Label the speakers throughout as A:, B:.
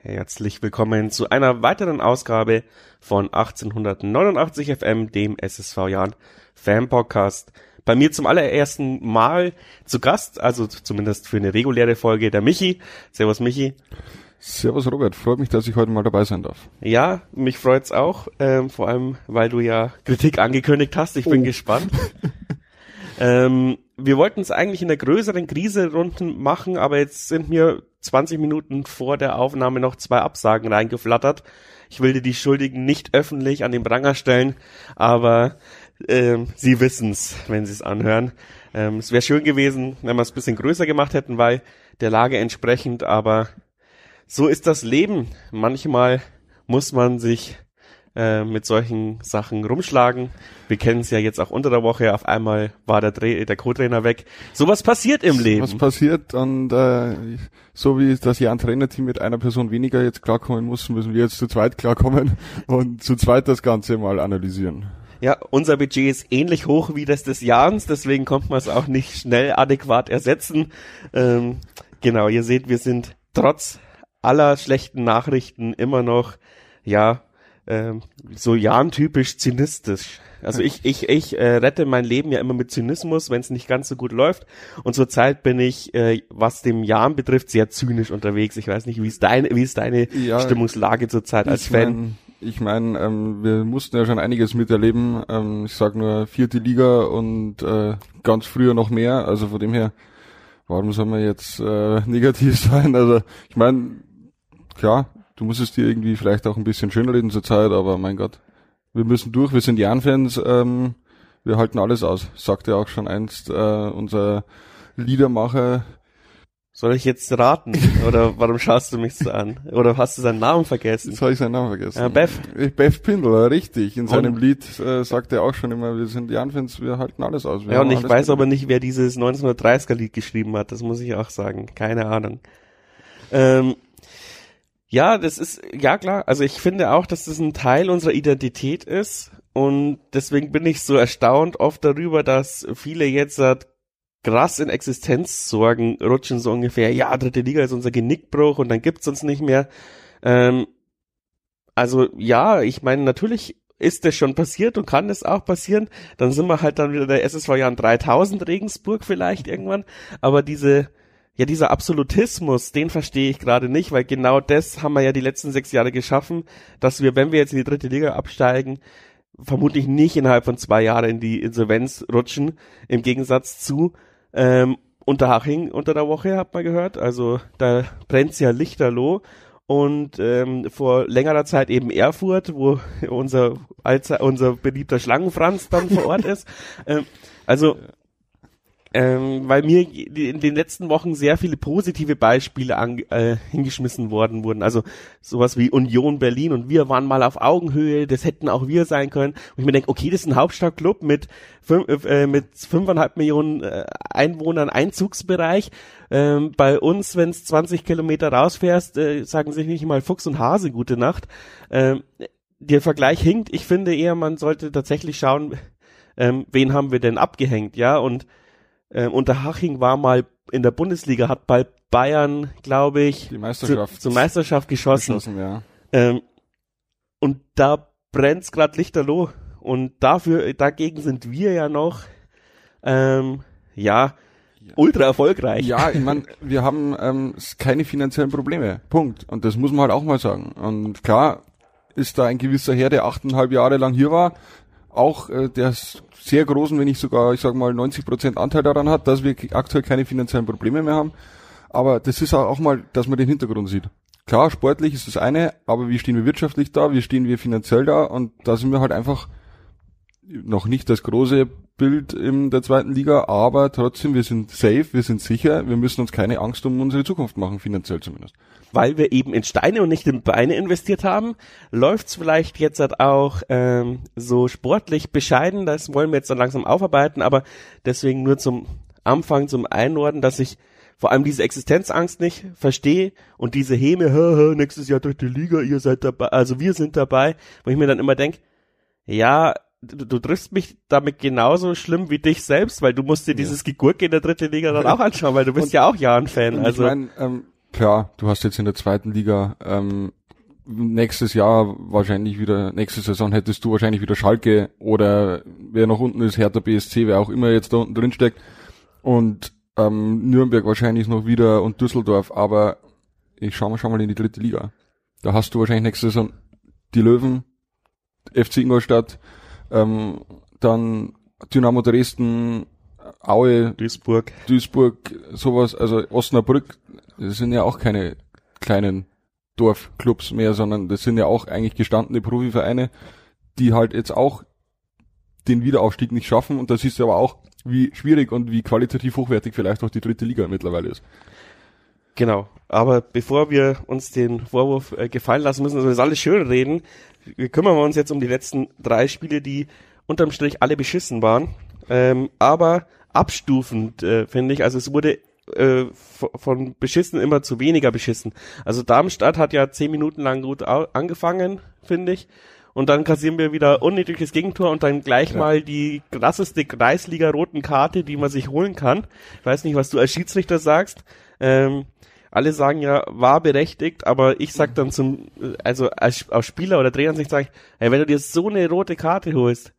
A: Herzlich willkommen zu einer weiteren Ausgabe von 1889 FM, dem SSV Jahren Fan Podcast. Bei mir zum allerersten Mal zu Gast, also zumindest für eine reguläre Folge, der Michi. Servus Michi.
B: Servus Robert, freut mich, dass ich heute mal dabei sein darf.
A: Ja, mich freut's auch, ähm, vor allem, weil du ja Kritik angekündigt hast. Ich bin oh. gespannt. ähm, wir wollten es eigentlich in der größeren Krise runden machen, aber jetzt sind mir 20 Minuten vor der Aufnahme noch zwei Absagen reingeflattert. Ich will dir die Schuldigen nicht öffentlich an den Pranger stellen, aber ähm, sie wissen's, wenn sie es anhören. Ähm, es wäre schön gewesen, wenn wir es bisschen größer gemacht hätten, weil der Lage entsprechend, aber so ist das Leben. Manchmal muss man sich äh, mit solchen Sachen rumschlagen. Wir kennen es ja jetzt auch unter der Woche. Auf einmal war der, Dreh, der Co-Trainer weg. Sowas passiert im Leben.
B: Was passiert und äh, so wie das ein Trainerteam mit einer Person weniger jetzt klarkommen muss, müssen wir jetzt zu zweit klarkommen und zu zweit das Ganze mal analysieren.
A: Ja, unser Budget ist ähnlich hoch wie das des Jahres, deswegen kommt man es auch nicht schnell adäquat ersetzen. Ähm, genau, ihr seht, wir sind trotz aller schlechten Nachrichten immer noch, ja, ähm, so Jan-typisch zynistisch. Also ich, ich, ich äh, rette mein Leben ja immer mit Zynismus, wenn es nicht ganz so gut läuft. Und zurzeit bin ich, äh, was dem Jan betrifft, sehr zynisch unterwegs. Ich weiß nicht, wie ist deine, wie ist deine ja, Stimmungslage zurzeit als Fan?
B: Mein, ich meine, ähm, wir mussten ja schon einiges miterleben. Ähm, ich sag nur vierte Liga und äh, ganz früher noch mehr. Also von dem her, warum soll man jetzt äh, negativ sein? Also ich meine, klar, du musst es dir irgendwie vielleicht auch ein bisschen schöner reden zur Zeit, aber mein Gott, wir müssen durch, wir sind Jan-Fans, ähm, wir halten alles aus, sagte auch schon einst äh, unser Liedermacher.
A: Soll ich jetzt raten? Oder warum schaust du mich so an? Oder hast du seinen Namen vergessen?
B: Jetzt habe ich seinen Namen vergessen.
A: Ja, Bev.
B: Bev Pindler, richtig. In seinem und? Lied äh, sagt er auch schon immer, wir sind Jan-Fans, wir halten alles aus. Wir
A: ja, und ich weiß aber nicht, wer dieses 1930er Lied geschrieben hat. Das muss ich auch sagen. Keine Ahnung. Ähm, ja, das ist, ja klar. Also ich finde auch, dass das ein Teil unserer Identität ist. Und deswegen bin ich so erstaunt oft darüber, dass viele jetzt krass in Existenzsorgen rutschen, so ungefähr, ja, dritte Liga ist unser Genickbruch und dann gibt's uns nicht mehr. Ähm, also ja, ich meine, natürlich ist das schon passiert und kann das auch passieren. Dann sind wir halt dann wieder der SSV Jahren 3000 Regensburg vielleicht irgendwann. Aber diese, ja, dieser Absolutismus, den verstehe ich gerade nicht, weil genau das haben wir ja die letzten sechs Jahre geschaffen, dass wir, wenn wir jetzt in die dritte Liga absteigen, vermutlich nicht innerhalb von zwei Jahren in die Insolvenz rutschen, im Gegensatz zu ähm, Unterhaching unter der Woche, hat man gehört. Also da brennt's ja lichterloh. Und ähm, vor längerer Zeit eben Erfurt, wo unser, unser beliebter Schlangenfranz dann vor Ort ist. Ähm, also ähm, weil mir in den letzten Wochen sehr viele positive Beispiele an, äh, hingeschmissen worden wurden. Also sowas wie Union Berlin und wir waren mal auf Augenhöhe, das hätten auch wir sein können. Und ich mir denke, okay, das ist ein Hauptstadtclub mit, fünf, äh, mit fünfeinhalb Millionen äh, Einwohnern Einzugsbereich. Ähm, bei uns, wenn es 20 Kilometer rausfährst, äh, sagen sich nicht mal Fuchs und Hase gute Nacht. Ähm, der Vergleich hinkt. Ich finde eher, man sollte tatsächlich schauen, ähm, wen haben wir denn abgehängt, ja, und ähm, Haching war mal in der Bundesliga, hat bei Bayern, glaube ich,
B: die Meisterschaft.
A: Zu, zur Meisterschaft geschossen. geschossen ja. ähm, und da brennt's gerade lichterloh. Und dafür, dagegen sind wir ja noch, ähm, ja, ja. ultra erfolgreich.
B: Ja, ich meine, wir haben ähm, keine finanziellen Probleme. Punkt. Und das muss man halt auch mal sagen. Und klar ist da ein gewisser Herr, der achteinhalb Jahre lang hier war, auch äh, der sehr großen, wenn nicht sogar, ich sag mal, 90 Prozent Anteil daran hat, dass wir aktuell keine finanziellen Probleme mehr haben. Aber das ist auch mal, dass man den Hintergrund sieht. Klar, sportlich ist das eine, aber wie stehen wir wirtschaftlich da, wie stehen wir finanziell da und da sind wir halt einfach noch nicht das große Bild in der zweiten Liga, aber trotzdem, wir sind safe, wir sind sicher, wir müssen uns keine Angst um unsere Zukunft machen, finanziell zumindest
A: weil wir eben in Steine und nicht in Beine investiert haben, läuft's vielleicht jetzt halt auch ähm, so sportlich bescheiden. Das wollen wir jetzt dann langsam aufarbeiten, aber deswegen nur zum Anfang, zum Einordnen, dass ich vor allem diese Existenzangst nicht verstehe und diese Häme, hö, hö, nächstes Jahr dritte Liga, ihr seid dabei, also wir sind dabei, wo ich mir dann immer denk, ja, du, du triffst mich damit genauso schlimm wie dich selbst, weil du musst dir ja. dieses Gegurke in der dritten Liga dann auch anschauen, weil du bist und, ja auch Jahren-Fan.
B: Also ich mein, ähm, klar, du hast jetzt in der zweiten Liga ähm, nächstes Jahr wahrscheinlich wieder, nächste Saison hättest du wahrscheinlich wieder Schalke oder wer noch unten ist, Hertha BSC, wer auch immer jetzt da unten drin steckt. Und ähm, Nürnberg wahrscheinlich noch wieder und Düsseldorf, aber ich schau mal, schau mal in die dritte Liga. Da hast du wahrscheinlich nächste Saison die Löwen, FC Ingolstadt, ähm, dann Dynamo Dresden, Aue,
A: Duisburg.
B: Duisburg, sowas, also Osnabrück, das sind ja auch keine kleinen Dorfclubs mehr, sondern das sind ja auch eigentlich gestandene Profivereine, die halt jetzt auch den Wiederaufstieg nicht schaffen und da siehst du aber auch, wie schwierig und wie qualitativ hochwertig vielleicht auch die dritte Liga mittlerweile ist.
A: Genau. Aber bevor wir uns den Vorwurf äh, gefallen lassen müssen, dass wir das alles schön reden, kümmern wir uns jetzt um die letzten drei Spiele, die unterm Strich alle beschissen waren. Ähm, aber abstufend, äh, finde ich. Also es wurde äh, von beschissen immer zu weniger beschissen. Also Darmstadt hat ja zehn Minuten lang gut angefangen, finde ich. Und dann kassieren wir wieder unnötiges Gegentor und dann gleich ja. mal die krasseste Kreisliga-roten Karte, die man sich holen kann. Ich weiß nicht, was du als Schiedsrichter sagst. Ähm, alle sagen ja, war berechtigt, aber ich sag dann zum, also als, als Spieler oder Trainersicht sage ich, hey, wenn du dir so eine rote Karte holst,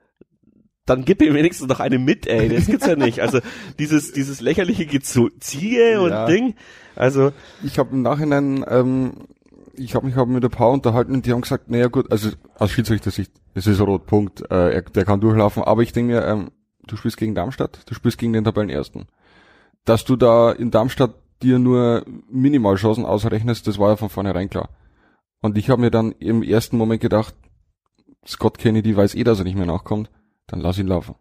A: dann gib ihm wenigstens noch eine mit, ey. Das gibt's ja nicht. Also dieses, dieses lächerliche Geziehe und ja. Ding. Also.
B: Ich habe im Nachhinein, ähm, ich habe mich hab mit ein paar unterhalten und die haben gesagt, naja gut, also aus Schiedsrichter-Sicht, es ist ein Rotpunkt, äh, er, der kann durchlaufen, aber ich denke mir, ähm, du spielst gegen Darmstadt, du spielst gegen den Tabellenersten. Dass du da in Darmstadt dir nur Minimalchancen ausrechnest, das war ja von vornherein klar. Und ich habe mir dann im ersten Moment gedacht, Scott Kennedy weiß eh, dass er nicht mehr nachkommt dann lass ihn laufen.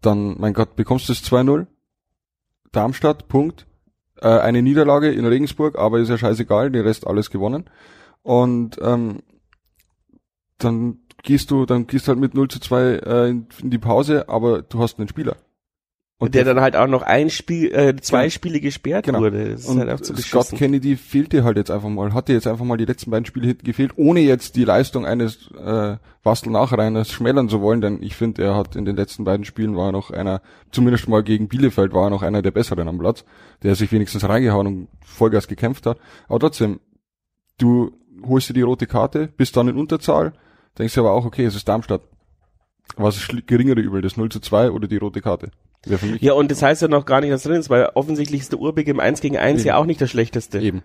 B: Dann, mein Gott, bekommst du es 2-0. Darmstadt, Punkt. Äh, eine Niederlage in Regensburg, aber ist ja scheißegal, der Rest alles gewonnen. Und ähm, dann gehst du, dann gehst halt mit 0 zu 2 äh, in die Pause, aber du hast einen Spieler.
A: Und der dann halt auch noch ein Spiel, äh, zwei genau. Spiele gesperrt
B: genau.
A: wurde.
B: Das ist und halt auch zu Scott Kennedy fehlte halt jetzt einfach mal, hatte jetzt einfach mal die letzten beiden Spiele gefehlt, ohne jetzt die Leistung eines äh, Bastel Nachreiners schmälern zu wollen, denn ich finde, er hat in den letzten beiden Spielen war noch einer, zumindest mal gegen Bielefeld war er noch einer der besseren am Platz, der sich wenigstens reingehauen und Vollgas gekämpft hat. Aber trotzdem, du holst dir die rote Karte, bist dann in Unterzahl, denkst dir aber auch, okay, es ist Darmstadt. Was ist geringere Übel, das 0 zu 2 oder die rote Karte?
A: Ja, und das heißt ja noch gar nicht, dass drin ist, weil offensichtlich ist der Urbig im 1 gegen 1 Eben. ja auch nicht das schlechteste.
B: Eben.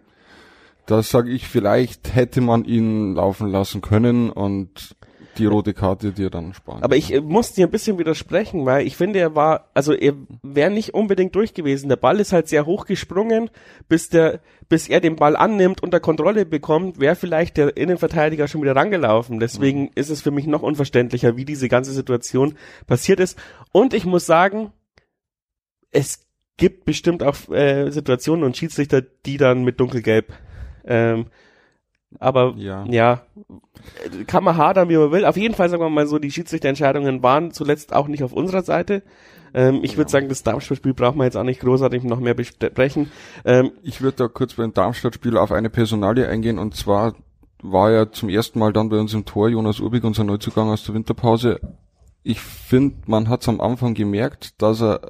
B: Das sage ich, vielleicht hätte man ihn laufen lassen können und die rote Karte dir dann sparen.
A: Aber ich äh, muss dir ein bisschen widersprechen, weil ich finde, er war, also er wäre nicht unbedingt durch gewesen. Der Ball ist halt sehr hoch gesprungen, bis der, bis er den Ball annimmt, unter Kontrolle bekommt, wäre vielleicht der Innenverteidiger schon wieder rangelaufen. Deswegen mhm. ist es für mich noch unverständlicher, wie diese ganze Situation passiert ist. Und ich muss sagen, es gibt bestimmt auch äh, Situationen und Schiedsrichter, die dann mit dunkelgelb ähm, aber ja. ja, kann man hadern, wie man will. Auf jeden Fall sagen wir mal so, die Schiedsrichterentscheidungen waren zuletzt auch nicht auf unserer Seite. Ähm, ich ja. würde sagen, das Darmstadt-Spiel braucht man jetzt auch nicht großartig noch mehr besprechen.
B: Ähm, ich würde da kurz beim Darmstadt-Spiel auf eine Personalie eingehen und zwar war ja zum ersten Mal dann bei uns im Tor Jonas Urbig, unser Neuzugang aus der Winterpause. Ich finde, man hat es am Anfang gemerkt, dass er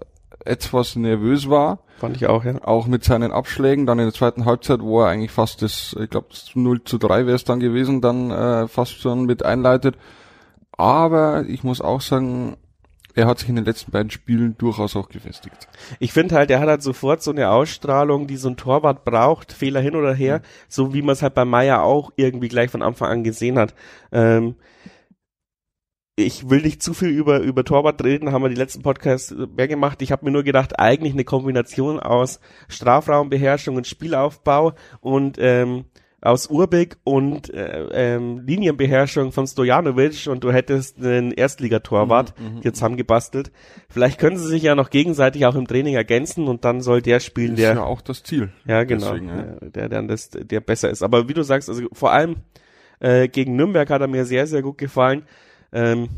B: etwas nervös war.
A: Fand ich auch, ja.
B: Auch mit seinen Abschlägen. Dann in der zweiten Halbzeit, wo er eigentlich fast das, ich glaube 0 zu 3 wäre es dann gewesen, dann äh, fast schon mit einleitet. Aber ich muss auch sagen, er hat sich in den letzten beiden Spielen durchaus auch gefestigt.
A: Ich finde halt, er hat halt sofort so eine Ausstrahlung, die so ein Torwart braucht, Fehler hin oder her, mhm. so wie man es halt bei Meier auch irgendwie gleich von Anfang an gesehen hat. Ähm, ich will nicht zu viel über, über Torwart reden, haben wir die letzten Podcasts mehr gemacht. Ich habe mir nur gedacht, eigentlich eine Kombination aus Strafraumbeherrschung und Spielaufbau und ähm, aus Urbik und äh, ähm, Linienbeherrschung von Stojanovic und du hättest einen Erstligatorwart mhm, mhm hier zusammengebastelt. Vielleicht können sie sich ja noch gegenseitig auch im Training ergänzen und dann soll der spielen, der.
B: Ist ja auch das Ziel.
A: Ja, genau. Deswegen, ja. Der dann das, der besser ist. Aber wie du sagst, also vor allem äh, gegen Nürnberg hat er mir sehr, sehr gut gefallen. Ähm,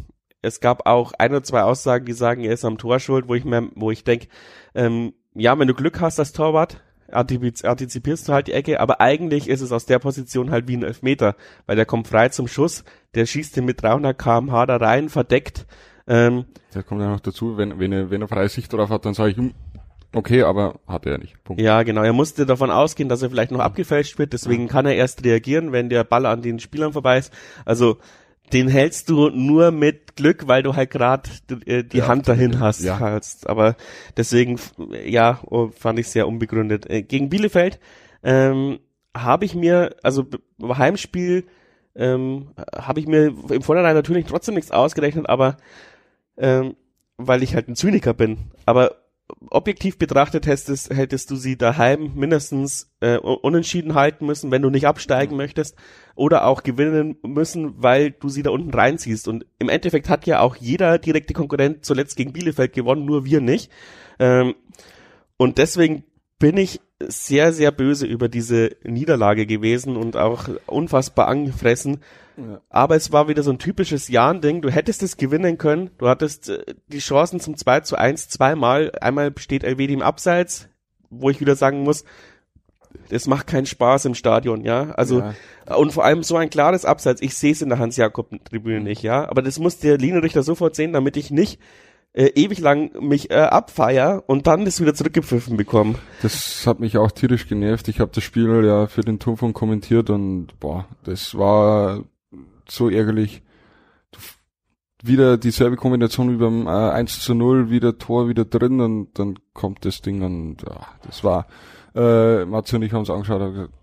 A: es gab auch ein oder zwei Aussagen, die sagen, er ist am Tor schuld, wo ich mir, wo ich denke, ähm, ja, wenn du Glück hast als Torwart, antizipierst du halt die Ecke, aber eigentlich ist es aus der Position halt wie ein Elfmeter, weil der kommt frei zum Schuss, der schießt den mit 300 kmh da rein, verdeckt.
B: Ähm, der kommt ja noch dazu, wenn, wenn er, wenn er freie Sicht drauf hat, dann sage ich, hm, Okay, aber hat er nicht.
A: Punkt. Ja, genau. Er musste davon ausgehen, dass er vielleicht noch abgefälscht wird. Deswegen kann er erst reagieren, wenn der Ball an den Spielern vorbei ist. Also den hältst du nur mit Glück, weil du halt gerade äh, die ja, Hand dahin hast. Ja. Hast. Aber deswegen, ja, oh, fand ich sehr unbegründet. Äh, gegen Bielefeld ähm, habe ich mir, also Heimspiel, ähm, habe ich mir im Vorhinein natürlich trotzdem nichts ausgerechnet, aber ähm, weil ich halt ein Zyniker bin. Aber objektiv betrachtet hättest, hättest du sie daheim mindestens äh, unentschieden halten müssen, wenn du nicht absteigen möchtest, oder auch gewinnen müssen, weil du sie da unten reinziehst. Und im Endeffekt hat ja auch jeder direkte Konkurrent zuletzt gegen Bielefeld gewonnen, nur wir nicht. Ähm, und deswegen bin ich sehr, sehr böse über diese Niederlage gewesen und auch unfassbar angefressen. Ja. Aber es war wieder so ein typisches Jahn-Ding. Du hättest es gewinnen können. Du hattest äh, die Chancen zum 2 zu 1 zweimal. Einmal steht Elvedi im Abseits, wo ich wieder sagen muss, es macht keinen Spaß im Stadion, ja. Also ja. und vor allem so ein klares Abseits. Ich sehe es in der Hans-Jakob-Tribüne nicht, ja. Aber das muss der Linienrichter sofort sehen, damit ich nicht äh, ewig lang mich äh, abfeier und dann das wieder zurückgepfiffen bekommen.
B: Das hat mich auch tierisch genervt. Ich habe das Spiel ja für den Turmfunk kommentiert und boah, das war so ärgerlich. Wieder dieselbe Kombination wie beim äh, 1 zu 0, wieder Tor wieder drin und dann kommt das Ding und ja, das war, äh, Matze und ich haben es angeschaut und gesagt,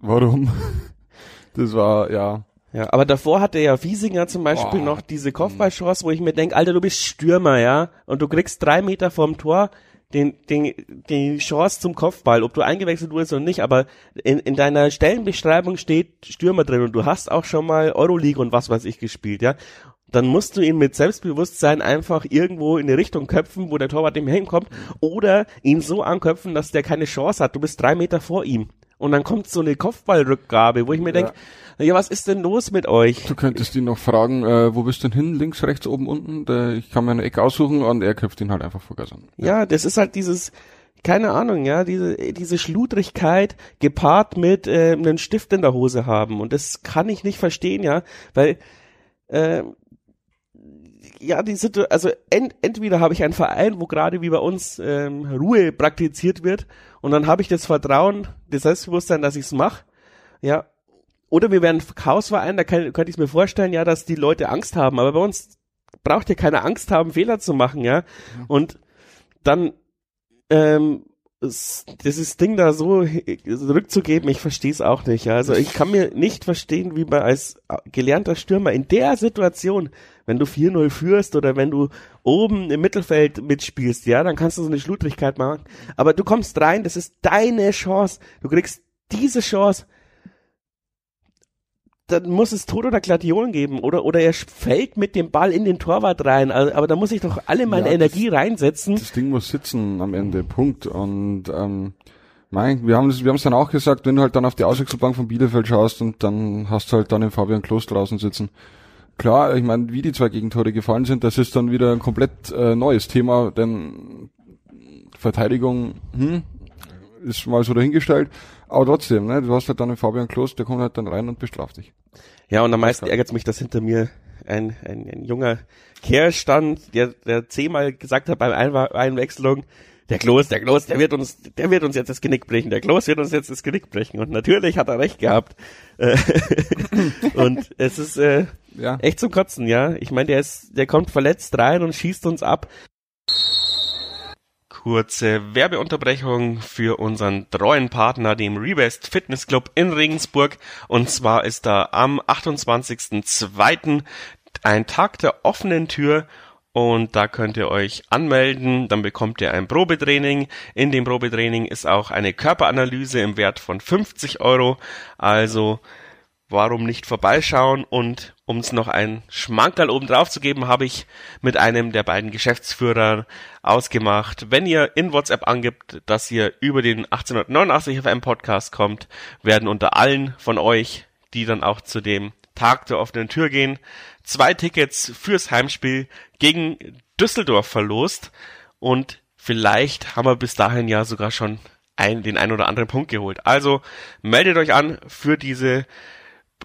B: warum? das war, ja,
A: ja, aber davor hatte ja Wiesinger zum Beispiel oh. noch diese Kopfballchance, wo ich mir denke, Alter, du bist Stürmer, ja, und du kriegst drei Meter vorm Tor den, den, die Chance zum Kopfball, ob du eingewechselt wurdest oder nicht, aber in, in deiner Stellenbeschreibung steht Stürmer drin und du hast auch schon mal Euroleague und was weiß ich gespielt, ja. Dann musst du ihn mit Selbstbewusstsein einfach irgendwo in die Richtung köpfen, wo der Torwart dem hinkommt, oder ihn so anköpfen, dass der keine Chance hat. Du bist drei Meter vor ihm. Und dann kommt so eine Kopfballrückgabe, wo ich mir ja. Ja, was ist denn los mit euch?
B: Du könntest ihn noch fragen, äh, wo bist du denn hin? Links, rechts, oben, unten? Der, ich kann mir eine Ecke aussuchen und er köpft ihn halt einfach vor Gas an.
A: Ja. ja, das ist halt dieses, keine Ahnung, ja, diese, diese Schludrigkeit gepaart mit äh, einem Stift in der Hose haben. Und das kann ich nicht verstehen, ja, weil äh, ja, die Situation, also ent, entweder habe ich einen Verein, wo gerade wie bei uns ähm, Ruhe praktiziert wird und dann habe ich das Vertrauen, das Selbstbewusstsein, dass ich es mache, ja, oder wir wären ein Chaosverein, da kann, könnte ich mir vorstellen, ja, dass die Leute Angst haben. Aber bei uns braucht ihr keine Angst haben, Fehler zu machen, ja. Mhm. Und dann ähm, dieses Ding da so zurückzugeben, ich verstehe es auch nicht. Ja. Also ich kann mir nicht verstehen, wie man als gelernter Stürmer in der Situation, wenn du 4-0 führst oder wenn du oben im Mittelfeld mitspielst, ja, dann kannst du so eine Schludrigkeit machen. Aber du kommst rein, das ist deine Chance. Du kriegst diese Chance dann muss es Tod oder Gladion geben oder oder er fällt mit dem Ball in den Torwart rein. Also, aber da muss ich doch alle meine ja, Energie das, reinsetzen.
B: Das Ding muss sitzen am Ende. Punkt. Und ähm, mein, wir haben es wir haben es dann auch gesagt, wenn du halt dann auf die Auswechselbank von Bielefeld schaust und dann hast du halt dann den Fabian Klos draußen sitzen. Klar, ich meine, wie die zwei Gegentore gefallen sind, das ist dann wieder ein komplett äh, neues Thema, denn Verteidigung hm, ist mal so dahingestellt. Aber trotzdem, ne, du hast halt dann den Fabian Klos, der kommt halt dann rein und bestraft dich.
A: Ja, und am meisten ärgert mich, dass hinter mir ein, ein, ein junger Kerl stand, der, der zehnmal gesagt hat beim Einwechslung, der Klos, der Klos, der wird uns, der wird uns jetzt das Genick brechen, der Klos wird uns jetzt das Genick brechen. Und natürlich hat er recht gehabt. Äh, und es ist äh, ja. echt zum Kotzen, ja. Ich meine, der ist, der kommt verletzt rein und schießt uns ab kurze Werbeunterbrechung für unseren treuen Partner, dem Rebest Fitness Club in Regensburg. Und zwar ist da am 28.02. ein Tag der offenen Tür und da könnt ihr euch anmelden, dann bekommt ihr ein Probetraining. In dem Probetraining ist auch eine Körperanalyse im Wert von 50 Euro. Also warum nicht vorbeischauen und um es noch ein Schmankerl oben drauf zu geben, habe ich mit einem der beiden Geschäftsführer ausgemacht. Wenn ihr in WhatsApp angibt, dass ihr über den 1889 FM Podcast kommt, werden unter allen von euch, die dann auch zu dem Tag der offenen Tür gehen, zwei Tickets fürs Heimspiel gegen Düsseldorf verlost und vielleicht haben wir bis dahin ja sogar schon ein, den ein oder anderen Punkt geholt. Also meldet euch an für diese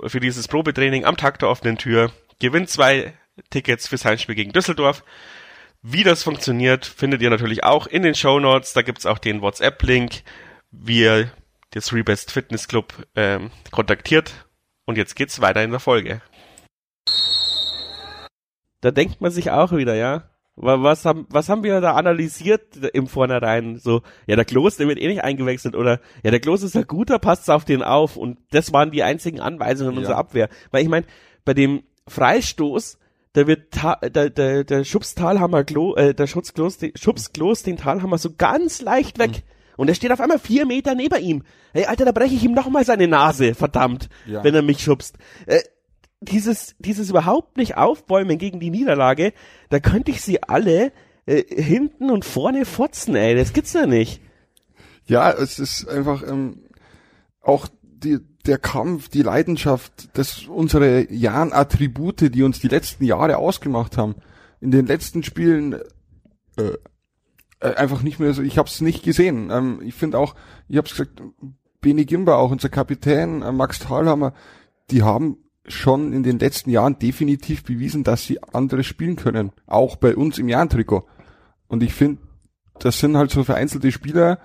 A: für dieses Probetraining am Tag der offenen Tür. Gewinnt zwei Tickets fürs Heimspiel gegen Düsseldorf. Wie das funktioniert, findet ihr natürlich auch in den Show Notes. Da gibt's auch den WhatsApp-Link, wie ihr den Three Best Fitness Club ähm, kontaktiert. Und jetzt geht's weiter in der Folge. Da denkt man sich auch wieder, ja. Was haben, was haben wir da analysiert im Vornherein? So, ja, der Klos, der wird eh nicht eingewechselt oder ja, der Klos ist ja guter, passt auf den auf und das waren die einzigen Anweisungen ja. unserer Abwehr. Weil ich meine, bei dem Freistoß, da wird Ta der, der, der Schubstalhammer Klo, äh, der Schutzklos, Schubsklos den Talhammer so ganz leicht weg. Mhm. Und er steht auf einmal vier Meter neben ihm. Hey, Alter, da breche ich ihm noch mal seine Nase, verdammt, ja. wenn er mich schubst. Äh, dieses, dieses überhaupt nicht aufbäumen gegen die Niederlage, da könnte ich sie alle äh, hinten und vorne fotzen, ey. Das gibt's ja nicht.
B: Ja, es ist einfach ähm, auch die, der Kampf, die Leidenschaft, das unsere Jahren Attribute, die uns die letzten Jahre ausgemacht haben, in den letzten Spielen äh, äh, einfach nicht mehr so. Ich habe es nicht gesehen. Ähm, ich finde auch, ich habe es gesagt, Beni Gimba, auch unser Kapitän, äh, Max Thalhammer, die haben schon in den letzten Jahren definitiv bewiesen, dass sie andere spielen können. Auch bei uns im Jahrentrikot. Und ich finde, das sind halt so vereinzelte Spieler,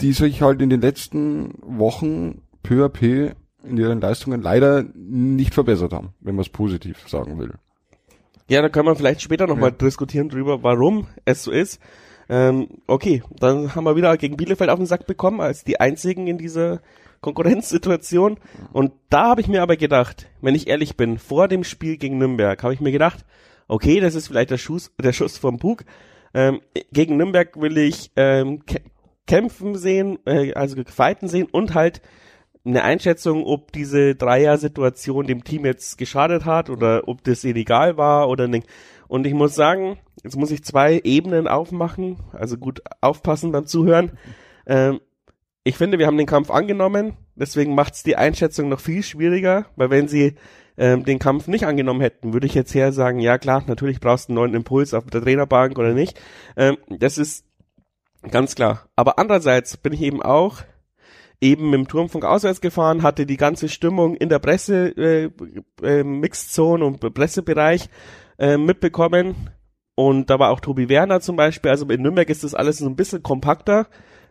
B: die sich halt in den letzten Wochen peu à peu in ihren Leistungen leider nicht verbessert haben, wenn man es positiv sagen will.
A: Ja, da können wir vielleicht später nochmal ja. diskutieren drüber, warum es so ist. Ähm, okay, dann haben wir wieder gegen Bielefeld auf den Sack bekommen, als die einzigen in dieser Konkurrenzsituation. Und da habe ich mir aber gedacht, wenn ich ehrlich bin, vor dem Spiel gegen Nürnberg habe ich mir gedacht, okay, das ist vielleicht der Schuss, der Schuss vom Bug. Ähm, gegen Nürnberg will ich ähm, kämpfen sehen, äh, also fighten sehen und halt eine Einschätzung, ob diese Dreier-Situation dem Team jetzt geschadet hat oder ob das ihnen egal war oder nicht. Und ich muss sagen, jetzt muss ich zwei Ebenen aufmachen, also gut aufpassen beim Zuhören. Ähm, ich finde, wir haben den Kampf angenommen, deswegen macht es die Einschätzung noch viel schwieriger, weil wenn sie ähm, den Kampf nicht angenommen hätten, würde ich jetzt her sagen, ja klar, natürlich brauchst du einen neuen Impuls auf der Trainerbank oder nicht. Ähm, das ist ganz klar. Aber andererseits bin ich eben auch eben dem Turmfunk auswärts gefahren, hatte die ganze Stimmung in der Presse, äh, äh, Mixzone und Pressebereich äh, mitbekommen. Und da war auch Tobi Werner zum Beispiel. Also in Nürnberg ist das alles so ein bisschen kompakter.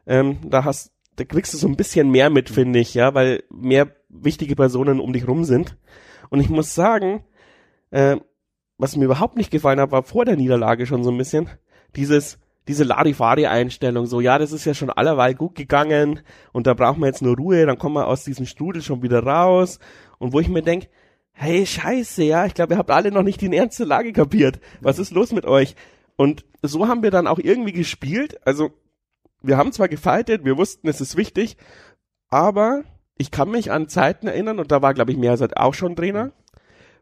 A: Ähm, da hast da kriegst du so ein bisschen mehr mit, finde ich, ja, weil mehr wichtige Personen um dich rum sind. Und ich muss sagen, äh, was mir überhaupt nicht gefallen hat, war vor der Niederlage schon so ein bisschen dieses diese Larifari-Einstellung, so, ja, das ist ja schon allerweil gut gegangen und da brauchen wir jetzt nur Ruhe, dann kommen wir aus diesem Strudel schon wieder raus. Und wo ich mir denk, hey, scheiße, ja, ich glaube, ihr habt alle noch nicht die ernste Lage kapiert. Was ist los mit euch? Und so haben wir dann auch irgendwie gespielt. Also wir haben zwar gefightet, wir wussten, es ist wichtig, aber ich kann mich an Zeiten erinnern, und da war, glaube ich, Mehrseits auch schon Trainer,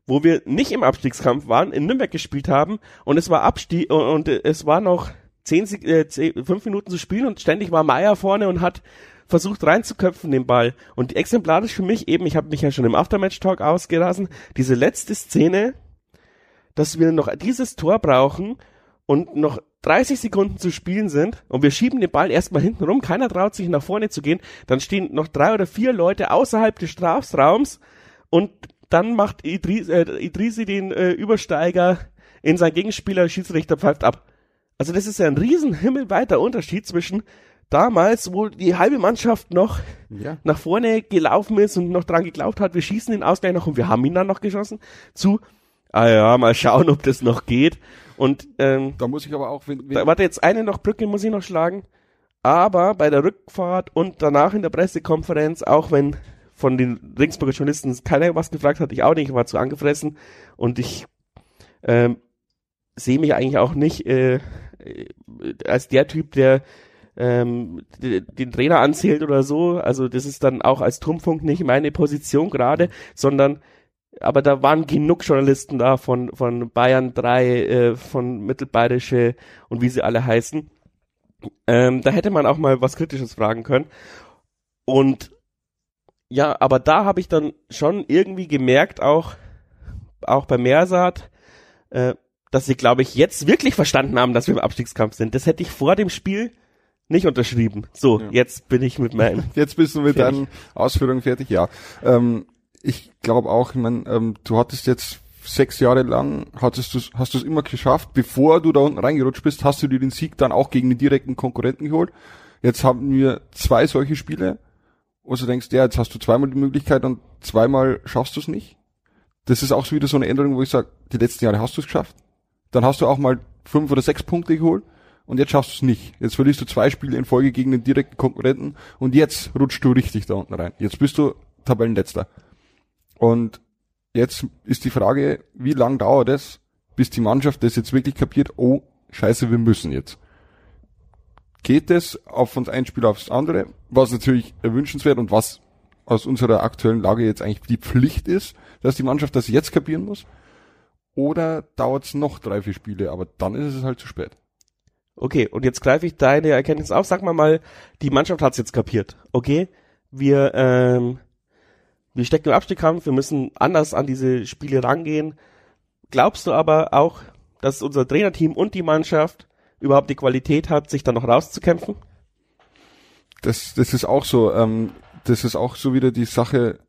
A: wo wir nicht im Abstiegskampf waren, in Nürnberg gespielt haben und es war Abstieg und, und es war noch zehn, äh, zehn, fünf Minuten zu spielen und ständig war Meier vorne und hat versucht reinzuköpfen den Ball. Und exemplarisch für mich eben, ich habe mich ja schon im Aftermatch-Talk ausgelassen, diese letzte Szene, dass wir noch dieses Tor brauchen und noch 30 Sekunden zu spielen sind und wir schieben den Ball erstmal hinten rum, keiner traut sich nach vorne zu gehen, dann stehen noch drei oder vier Leute außerhalb des Strafraums und dann macht Idris, äh, Idrisi den äh, Übersteiger in sein Gegenspieler, Schiedsrichter pfeift ab. Also das ist ja ein riesen himmelweiter Unterschied zwischen damals, wo die halbe Mannschaft noch ja. nach vorne gelaufen ist und noch dran geglaubt hat, wir schießen den Ausgleich noch und wir haben ihn dann noch geschossen, zu, ah ja, mal schauen, ob das noch geht. Und ähm,
B: da muss ich aber auch, wenn,
A: wenn da, warte jetzt eine noch Brücke muss ich noch schlagen. Aber bei der Rückfahrt und danach in der Pressekonferenz, auch wenn von den Ringsburger Journalisten keiner was gefragt hat, ich auch nicht, ich war zu angefressen und ich ähm, sehe mich eigentlich auch nicht äh, als der Typ, der ähm, den Trainer anzählt oder so. Also das ist dann auch als Turmfunk nicht meine Position gerade, sondern aber da waren genug Journalisten da von, von Bayern 3, äh, von Mittelbayerische und wie sie alle heißen. Ähm, da hätte man auch mal was Kritisches fragen können. Und ja, aber da habe ich dann schon irgendwie gemerkt, auch, auch bei Mersat, äh, dass sie, glaube ich, jetzt wirklich verstanden haben, dass wir im Abstiegskampf sind. Das hätte ich vor dem Spiel nicht unterschrieben. So, ja. jetzt bin ich mit meinem.
B: Jetzt bist du mit deinen Ausführungen fertig, ja. Ähm, ich glaube auch, ich mein, ähm, du hattest jetzt sechs Jahre lang hattest du's, hast du es immer geschafft, bevor du da unten reingerutscht bist, hast du dir den Sieg dann auch gegen den direkten Konkurrenten geholt. Jetzt haben wir zwei solche Spiele, wo du denkst, ja, jetzt hast du zweimal die Möglichkeit und zweimal schaffst du es nicht. Das ist auch wieder so eine Änderung, wo ich sage, die letzten Jahre hast du es geschafft. Dann hast du auch mal fünf oder sechs Punkte geholt und jetzt schaffst du es nicht. Jetzt verlierst du zwei Spiele in Folge gegen den direkten Konkurrenten und jetzt rutschst du richtig da unten rein. Jetzt bist du Tabellenletzter. Und jetzt ist die Frage, wie lang dauert es, bis die Mannschaft das jetzt wirklich kapiert, oh, scheiße, wir müssen jetzt. Geht es auf von ein Spiel aufs andere, was natürlich erwünschenswert und was aus unserer aktuellen Lage jetzt eigentlich die Pflicht ist, dass die Mannschaft das jetzt kapieren muss? Oder dauert es noch drei, vier Spiele, aber dann ist es halt zu spät.
A: Okay, und jetzt greife ich deine Erkenntnis auf. Sag mal mal, die Mannschaft hat's jetzt kapiert. Okay, wir, ähm, wir stecken im Abstiegskampf, wir müssen anders an diese Spiele rangehen. Glaubst du aber auch, dass unser Trainerteam und die Mannschaft überhaupt die Qualität hat, sich da noch rauszukämpfen?
B: Das, das ist auch so. Ähm, das ist auch so wieder die Sache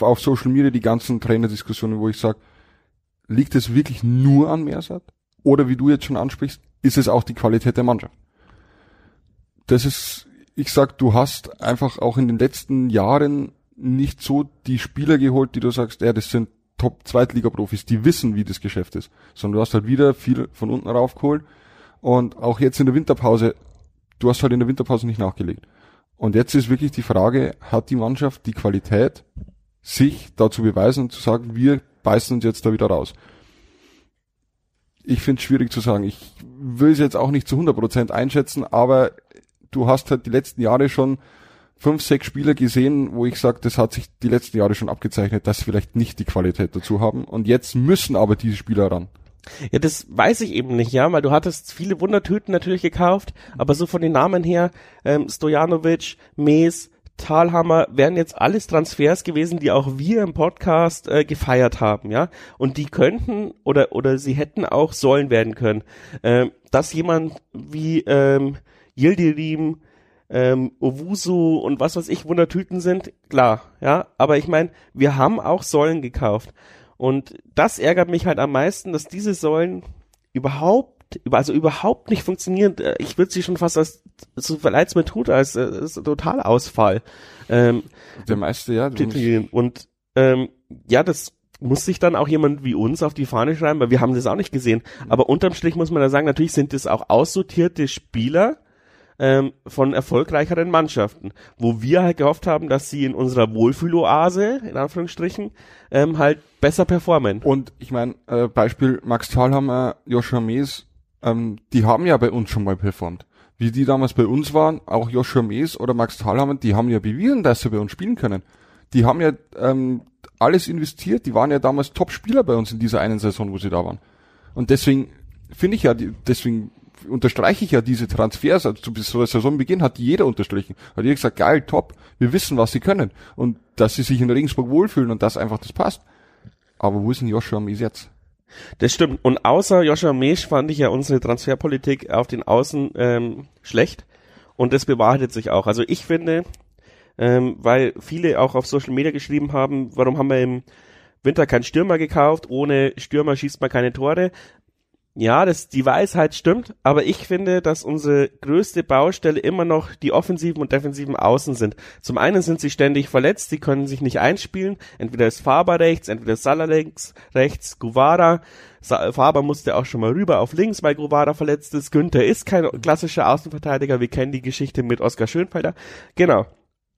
B: auf Social Media, die ganzen Trainerdiskussionen, wo ich sage, liegt es wirklich nur an Mersat? Oder wie du jetzt schon ansprichst, ist es auch die Qualität der Mannschaft? Das ist, ich sag, du hast einfach auch in den letzten Jahren nicht so die Spieler geholt, die du sagst, ja, das sind Top-Zweitliga-Profis, die wissen, wie das Geschäft ist. Sondern du hast halt wieder viel von unten raufgeholt. Und auch jetzt in der Winterpause, du hast halt in der Winterpause nicht nachgelegt. Und jetzt ist wirklich die Frage, hat die Mannschaft die Qualität, sich dazu beweisen und zu sagen, wir beißen uns jetzt da wieder raus. Ich finde es schwierig zu sagen. Ich will es jetzt auch nicht zu 100% einschätzen, aber du hast halt die letzten Jahre schon fünf, sechs Spieler gesehen, wo ich sage, das hat sich die letzten Jahre schon abgezeichnet, dass sie vielleicht nicht die Qualität dazu haben. Und jetzt müssen aber diese Spieler ran.
A: Ja, das weiß ich eben nicht, ja, weil du hattest viele Wundertüten natürlich gekauft, aber so von den Namen her, ähm, Stojanovic, Mees, Talhammer wären jetzt alles Transfers gewesen, die auch wir im Podcast äh, gefeiert haben, ja. Und die könnten oder oder sie hätten auch sollen werden können. Ähm, dass jemand wie ähm, Yildirim, ähm, Owusu und was weiß ich Wundertüten sind, klar, ja. Aber ich meine, wir haben auch Säulen gekauft. Und das ärgert mich halt am meisten, dass diese Säulen überhaupt also überhaupt nicht funktionieren. Äh, ich würde sie schon fast als so verleiht's mir tut als, als Totalausfall. Ähm,
B: Der meiste, ja.
A: Und ähm, ja, das muss sich dann auch jemand wie uns auf die Fahne schreiben, weil wir haben das auch nicht gesehen. Aber unterm Strich muss man da sagen, natürlich sind das auch aussortierte Spieler, ähm, von erfolgreicheren Mannschaften, wo wir halt gehofft haben, dass sie in unserer Wohlfühloase, in Anführungsstrichen, ähm, halt besser performen.
B: Und ich meine, äh, Beispiel Max Thalhammer, Joshua Mees, ähm, die haben ja bei uns schon mal performt. Wie die damals bei uns waren, auch Joshua Mees oder Max Thalhammer, die haben ja bewiesen, dass sie bei uns spielen können. Die haben ja ähm, alles investiert, die waren ja damals Top-Spieler bei uns in dieser einen Saison, wo sie da waren. Und deswegen finde ich ja, deswegen unterstreiche ich ja diese Transfers, also zur Saisonbeginn hat jeder unterstrichen. Hat jeder gesagt, geil, top, wir wissen, was sie können. Und dass sie sich in Regensburg wohlfühlen und dass einfach das passt. Aber wo ist denn Joshua Mies jetzt?
A: Das stimmt. Und außer Joshua Mesch fand ich ja unsere Transferpolitik auf den Außen ähm, schlecht. Und das bewahrheitet sich auch. Also ich finde, ähm, weil viele auch auf Social Media geschrieben haben, warum haben wir im Winter keinen Stürmer gekauft? Ohne Stürmer schießt man keine Tore. Ja, das, die Weisheit stimmt, aber ich finde, dass unsere größte Baustelle immer noch die offensiven und defensiven Außen sind. Zum einen sind sie ständig verletzt, sie können sich nicht einspielen. Entweder ist Faber rechts, entweder ist Salah links, rechts, Guvara. Faber musste auch schon mal rüber auf links, weil Guvara verletzt ist. Günther ist kein klassischer Außenverteidiger. Wir kennen die Geschichte mit Oskar Schönfelder. Genau.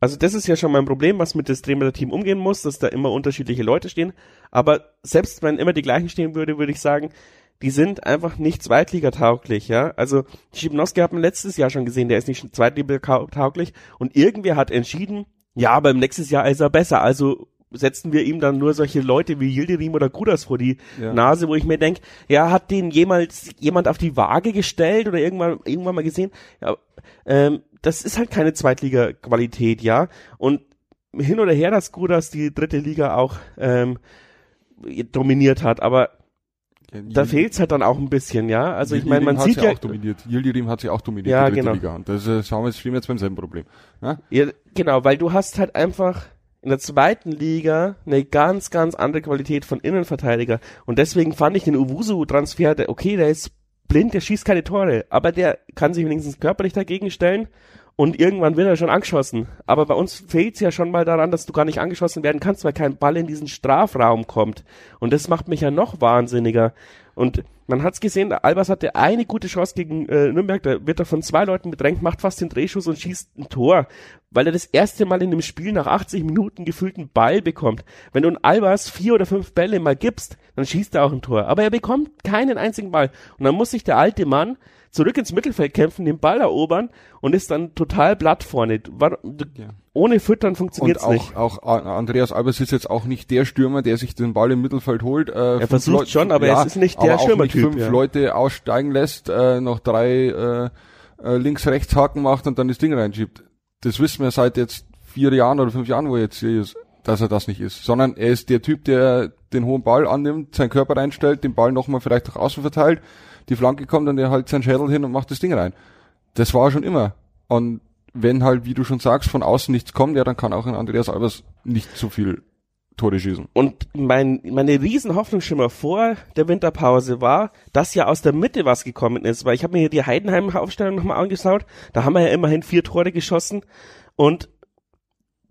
A: Also das ist ja schon mein Problem, was mit das Team umgehen muss, dass da immer unterschiedliche Leute stehen. Aber selbst wenn immer die gleichen stehen würde, würde ich sagen, die sind einfach nicht zweitligatauglich, ja. Also Schibnowski hat man letztes Jahr schon gesehen, der ist nicht zweitligatauglich und irgendwer hat entschieden, ja, aber im nächsten Jahr ist er besser, also setzen wir ihm dann nur solche Leute wie Yildirim oder Kudas vor die ja. Nase, wo ich mir denke, ja, hat den jemals jemand auf die Waage gestellt oder irgendwann irgendwann mal gesehen? Ja, ähm, das ist halt keine Zweitliga-Qualität, ja. Und hin oder her, dass Kudas die dritte Liga auch ähm, dominiert hat, aber ja, da fehlt's halt dann auch ein bisschen, ja. Also ich meine, man sieht ja
B: auch dominiert. Yildirim hat sie auch dominiert,
A: ja, genau.
B: Liga. Und das äh, schauen wir jetzt, stehen wir jetzt beim selben Problem.
A: Ja? ja, genau, weil du hast halt einfach in der zweiten Liga eine ganz, ganz andere Qualität von Innenverteidiger. Und deswegen fand ich den Uwusu-Transfer, okay, der ist blind, der schießt keine Tore, aber der kann sich wenigstens körperlich dagegen stellen und irgendwann wird er schon angeschossen. Aber bei uns fehlt es ja schon mal daran, dass du gar nicht angeschossen werden kannst, weil kein Ball in diesen Strafraum kommt. Und das macht mich ja noch wahnsinniger. Und man hat's gesehen, Albers hatte eine gute Chance gegen äh, Nürnberg, da wird er von zwei Leuten bedrängt, macht fast den Drehschuss und schießt ein Tor, weil er das erste Mal in dem Spiel nach 80 Minuten gefühlten Ball bekommt. Wenn du einen Albers vier oder fünf Bälle mal gibst, dann schießt er auch ein Tor. Aber er bekommt keinen einzigen Ball. Und dann muss sich der alte Mann zurück ins Mittelfeld kämpfen, den Ball erobern und ist dann total blatt vorne. Ohne Füttern funktioniert es nicht.
B: Auch Andreas Albers ist jetzt auch nicht der Stürmer, der sich den Ball im Mittelfeld holt.
A: Äh, er versucht Leute, schon, aber ja, es ist nicht der Stürmertyp.
B: fünf ja. Leute aussteigen lässt, äh, noch drei äh, äh, links-rechts Haken macht und dann das Ding reinschiebt. Das wissen wir seit jetzt vier Jahren oder fünf Jahren, wo er jetzt hier ist, dass er das nicht ist. Sondern er ist der Typ, der den hohen Ball annimmt, seinen Körper reinstellt, den Ball nochmal vielleicht nach außen verteilt, die Flanke kommt und er halt seinen Schädel hin und macht das Ding rein. Das war schon immer. Und wenn halt, wie du schon sagst, von außen nichts kommt, ja, dann kann auch ein Andreas Albers nicht so viel Tore schießen.
A: Und mein, meine riesen Hoffnungsschimmer vor der Winterpause war, dass ja aus der Mitte was gekommen ist, weil ich habe mir hier die Heidenheim-Aufstellung nochmal angeschaut, da haben wir ja immerhin vier Tore geschossen und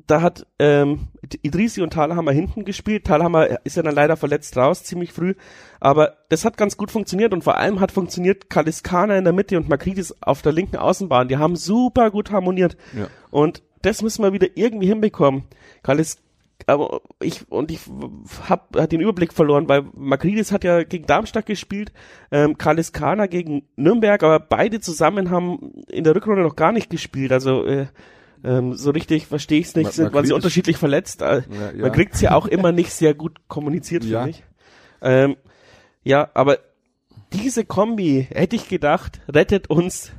A: da hat ähm, Idrisi und Thalhammer hinten gespielt. Thalhammer ist ja dann leider verletzt raus, ziemlich früh. Aber das hat ganz gut funktioniert und vor allem hat funktioniert Kaliskana in der Mitte und Makridis auf der linken Außenbahn. Die haben super gut harmoniert. Ja. Und das müssen wir wieder irgendwie hinbekommen. Kalis aber ich und ich hab hat den Überblick verloren, weil Makridis hat ja gegen Darmstadt gespielt, ähm, Kaliskana gegen Nürnberg, aber beide zusammen haben in der Rückrunde noch gar nicht gespielt. Also äh, ähm, so richtig verstehe ich es nicht, sind, weil sie unterschiedlich verletzt. Äh, ja, ja. Man kriegt es ja auch immer nicht sehr gut kommuniziert, ja. finde ich. Ähm, ja, aber diese Kombi, hätte ich gedacht, rettet uns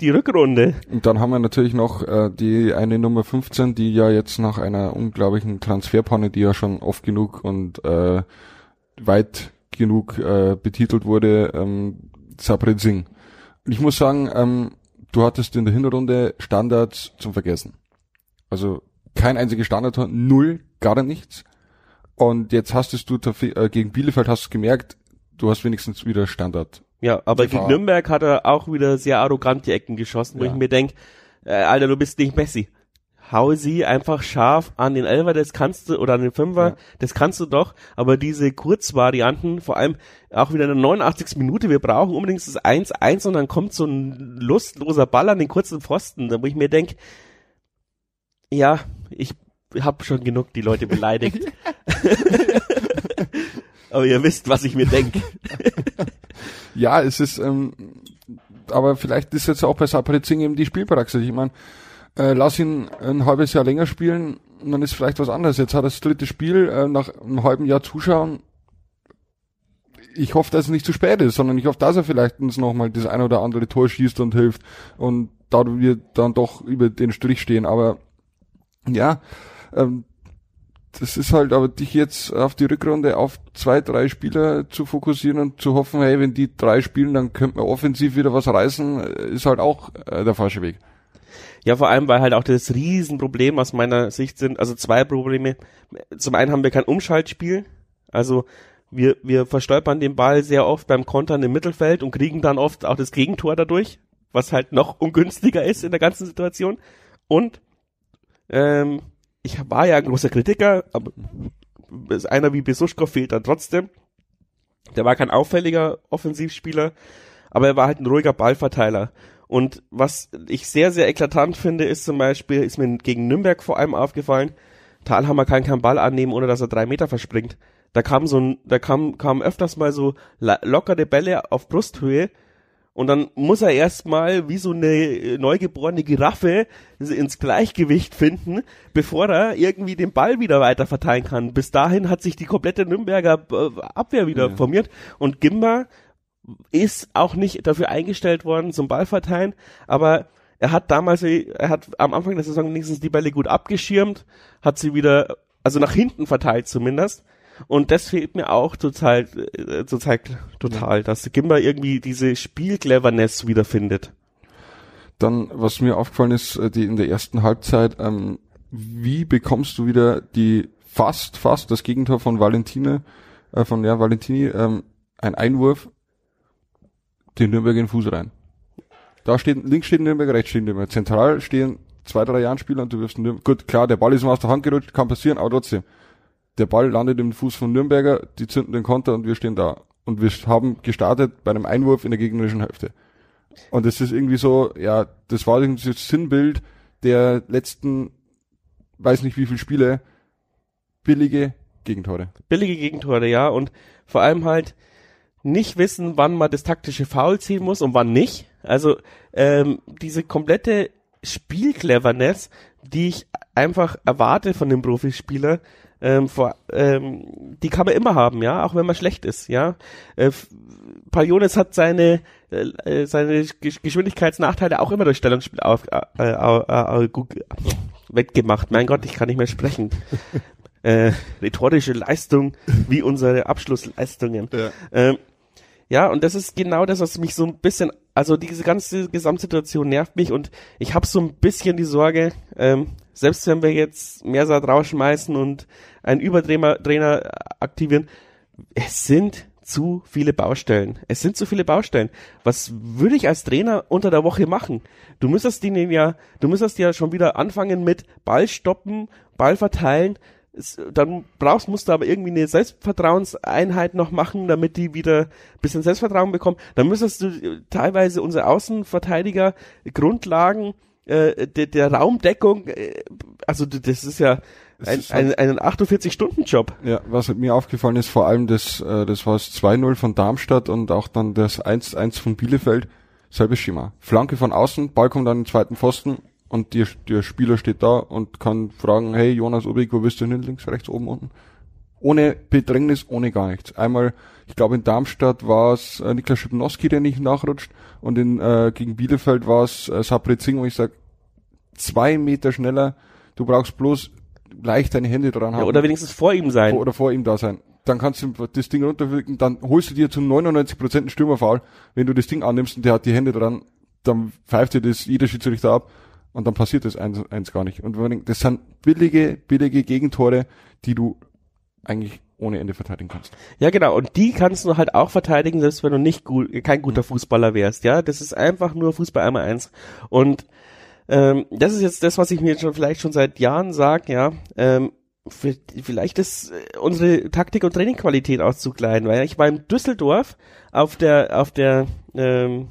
A: die Rückrunde.
B: Und dann haben wir natürlich noch äh, die eine Nummer 15, die ja jetzt nach einer unglaublichen Transferpanne, die ja schon oft genug und äh, weit genug äh, betitelt wurde, ähm, Sabrin Singh. Und ich muss sagen, ähm, du hattest in der Hinrunde Standards zum Vergessen. Also kein einziger Standard, null, gar nichts. Und jetzt hast du äh, gegen Bielefeld hast du gemerkt, du hast wenigstens wieder Standard.
A: Ja, aber gegen Nürnberg hat er auch wieder sehr arrogant die Ecken geschossen, wo ja. ich mir denk, äh, Alter, du bist nicht Messi hau sie einfach scharf an den Elfer, das kannst du, oder an den Fünfer, ja. das kannst du doch, aber diese Kurzvarianten, vor allem auch wieder in der 89. Minute, wir brauchen unbedingt das 1-1 und dann kommt so ein lustloser Ball an den kurzen Pfosten, wo ich mir denk, ja, ich hab schon genug die Leute beleidigt. aber ihr wisst, was ich mir denk.
B: ja, es ist, ähm, aber vielleicht ist jetzt auch bei Saparizing eben die Spielpraxis. Ich meine, äh, lass ihn ein halbes Jahr länger spielen und dann ist vielleicht was anderes. Jetzt hat er das dritte Spiel, äh, nach einem halben Jahr zuschauen. Ich hoffe, dass es nicht zu spät ist, sondern ich hoffe, dass er vielleicht uns nochmal das ein oder andere Tor schießt und hilft und da wir dann doch über den Strich stehen. Aber ja, ähm, das ist halt, aber dich jetzt auf die Rückrunde auf zwei, drei Spieler zu fokussieren und zu hoffen, hey, wenn die drei spielen, dann könnte man offensiv wieder was reißen, ist halt auch äh, der falsche Weg.
A: Ja, vor allem, weil halt auch das Riesenproblem aus meiner Sicht sind, also zwei Probleme. Zum einen haben wir kein Umschaltspiel, also wir, wir verstolpern den Ball sehr oft beim Kontern im Mittelfeld und kriegen dann oft auch das Gegentor dadurch, was halt noch ungünstiger ist in der ganzen Situation. Und ähm, ich war ja ein großer Kritiker, aber einer wie Besuschkow fehlt dann trotzdem. Der war kein auffälliger Offensivspieler, aber er war halt ein ruhiger Ballverteiler. Und was ich sehr, sehr eklatant finde, ist zum Beispiel, ist mir gegen Nürnberg vor allem aufgefallen, Talhammer kann keinen Ball annehmen, ohne dass er drei Meter verspringt. Da kam so ein, da kam, kam öfters mal so lockere Bälle auf Brusthöhe und dann muss er erstmal wie so eine neugeborene Giraffe ins Gleichgewicht finden, bevor er irgendwie den Ball wieder weiter verteilen kann. Bis dahin hat sich die komplette Nürnberger äh, Abwehr wieder ja. formiert und Gimba ist auch nicht dafür eingestellt worden zum Ballverteilen, aber er hat damals, er hat am Anfang der Saison wenigstens die Bälle gut abgeschirmt, hat sie wieder, also nach hinten verteilt zumindest. Und das fehlt mir auch total, äh, total, total, dass Gimba irgendwie diese Spielcleverness wiederfindet.
B: Dann, was mir aufgefallen ist, äh, die in der ersten Halbzeit, ähm, wie bekommst du wieder die fast, fast das Gegentor von Valentine, äh, von ja, Valentini, ähm, ein Einwurf, den Nürnberg in den Fuß rein. Da steht, links steht Nürnberg, rechts steht Nürnberg. Zentral stehen zwei, drei Jahren Spieler und du wirfst Nürnberg. Gut, klar, der Ball ist ihm aus der Hand gerutscht, kann passieren, aber trotzdem. Der Ball landet im Fuß von Nürnberger, die zünden den Konter und wir stehen da. Und wir haben gestartet bei einem Einwurf in der gegnerischen Hälfte. Und es ist irgendwie so, ja, das war irgendwie das Sinnbild der letzten, weiß nicht wie viele Spiele, billige Gegentore.
A: Billige Gegentore, ja. Und vor allem halt nicht wissen, wann man das taktische Foul ziehen muss und wann nicht. Also ähm, diese komplette Spielcleverness, die ich einfach erwarte von dem Profispieler, ähm, vor, ähm, die kann man immer haben, ja, auch wenn man schlecht ist, ja. Äh, Palionis hat seine äh, äh seine Geschwindigkeitsnachteile auch immer durch Stellungsspiel auf, äh, äh, äh, weggemacht. Mein Gott, ich kann nicht mehr sprechen. äh, rhetorische Leistung wie unsere Abschlussleistungen. Ja. Ähm, ja, und das ist genau das, was mich so ein bisschen, also diese ganze Gesamtsituation nervt mich und ich habe so ein bisschen die Sorge, ähm, selbst wenn wir jetzt Mersat rausschmeißen und einen Übertrainer Trainer aktivieren, es sind zu viele Baustellen. Es sind zu viele Baustellen. Was würde ich als Trainer unter der Woche machen? Du müsstest den ja, du müsstest ja schon wieder anfangen mit Ball stoppen, Ball verteilen, dann brauchst, musst du aber irgendwie eine Selbstvertrauenseinheit noch machen, damit die wieder ein bisschen Selbstvertrauen bekommen. Dann müsstest du äh, teilweise unsere Außenverteidiger Grundlagen äh, der, der Raumdeckung, äh, also das ist ja ein, ein, ein 48-Stunden-Job.
B: Ja, was mir aufgefallen ist, vor allem das, äh, das war das 2-0 von Darmstadt und auch dann das 1-1 von Bielefeld, selbes Schema. Flanke von außen, Ball kommt an den zweiten Pfosten, und die, der Spieler steht da und kann fragen, hey Jonas Ubik, wo bist du hin? Links, rechts, oben, unten. Ohne Bedrängnis, ohne gar nichts. Einmal, ich glaube in Darmstadt war es äh, Niklas Schipnowski, der nicht nachrutscht und in äh, gegen Bielefeld war es äh, Sabri Zing, wo ich sag, zwei Meter schneller, du brauchst bloß leicht deine Hände dran
A: haben. Ja, oder wenigstens vor ihm sein.
B: Oder vor ihm da sein. Dann kannst du das Ding runterwirken, dann holst du dir zum 99% einen Stürmerfaul, wenn du das Ding annimmst und der hat die Hände dran, dann pfeift dir das jeder Schiedsrichter ab und dann passiert das eins, eins gar nicht. Und das sind billige, billige Gegentore, die du eigentlich ohne Ende verteidigen kannst.
A: Ja, genau. Und die kannst du halt auch verteidigen, selbst wenn du nicht gut, kein guter. Fußballer wärst. Ja, das ist einfach nur Fußball einmal eins. Und ähm, das ist jetzt das, was ich mir schon vielleicht schon seit Jahren sage. Ja, ähm, vielleicht ist unsere Taktik und Trainingqualität auch weil ich war in Düsseldorf auf der auf der ähm,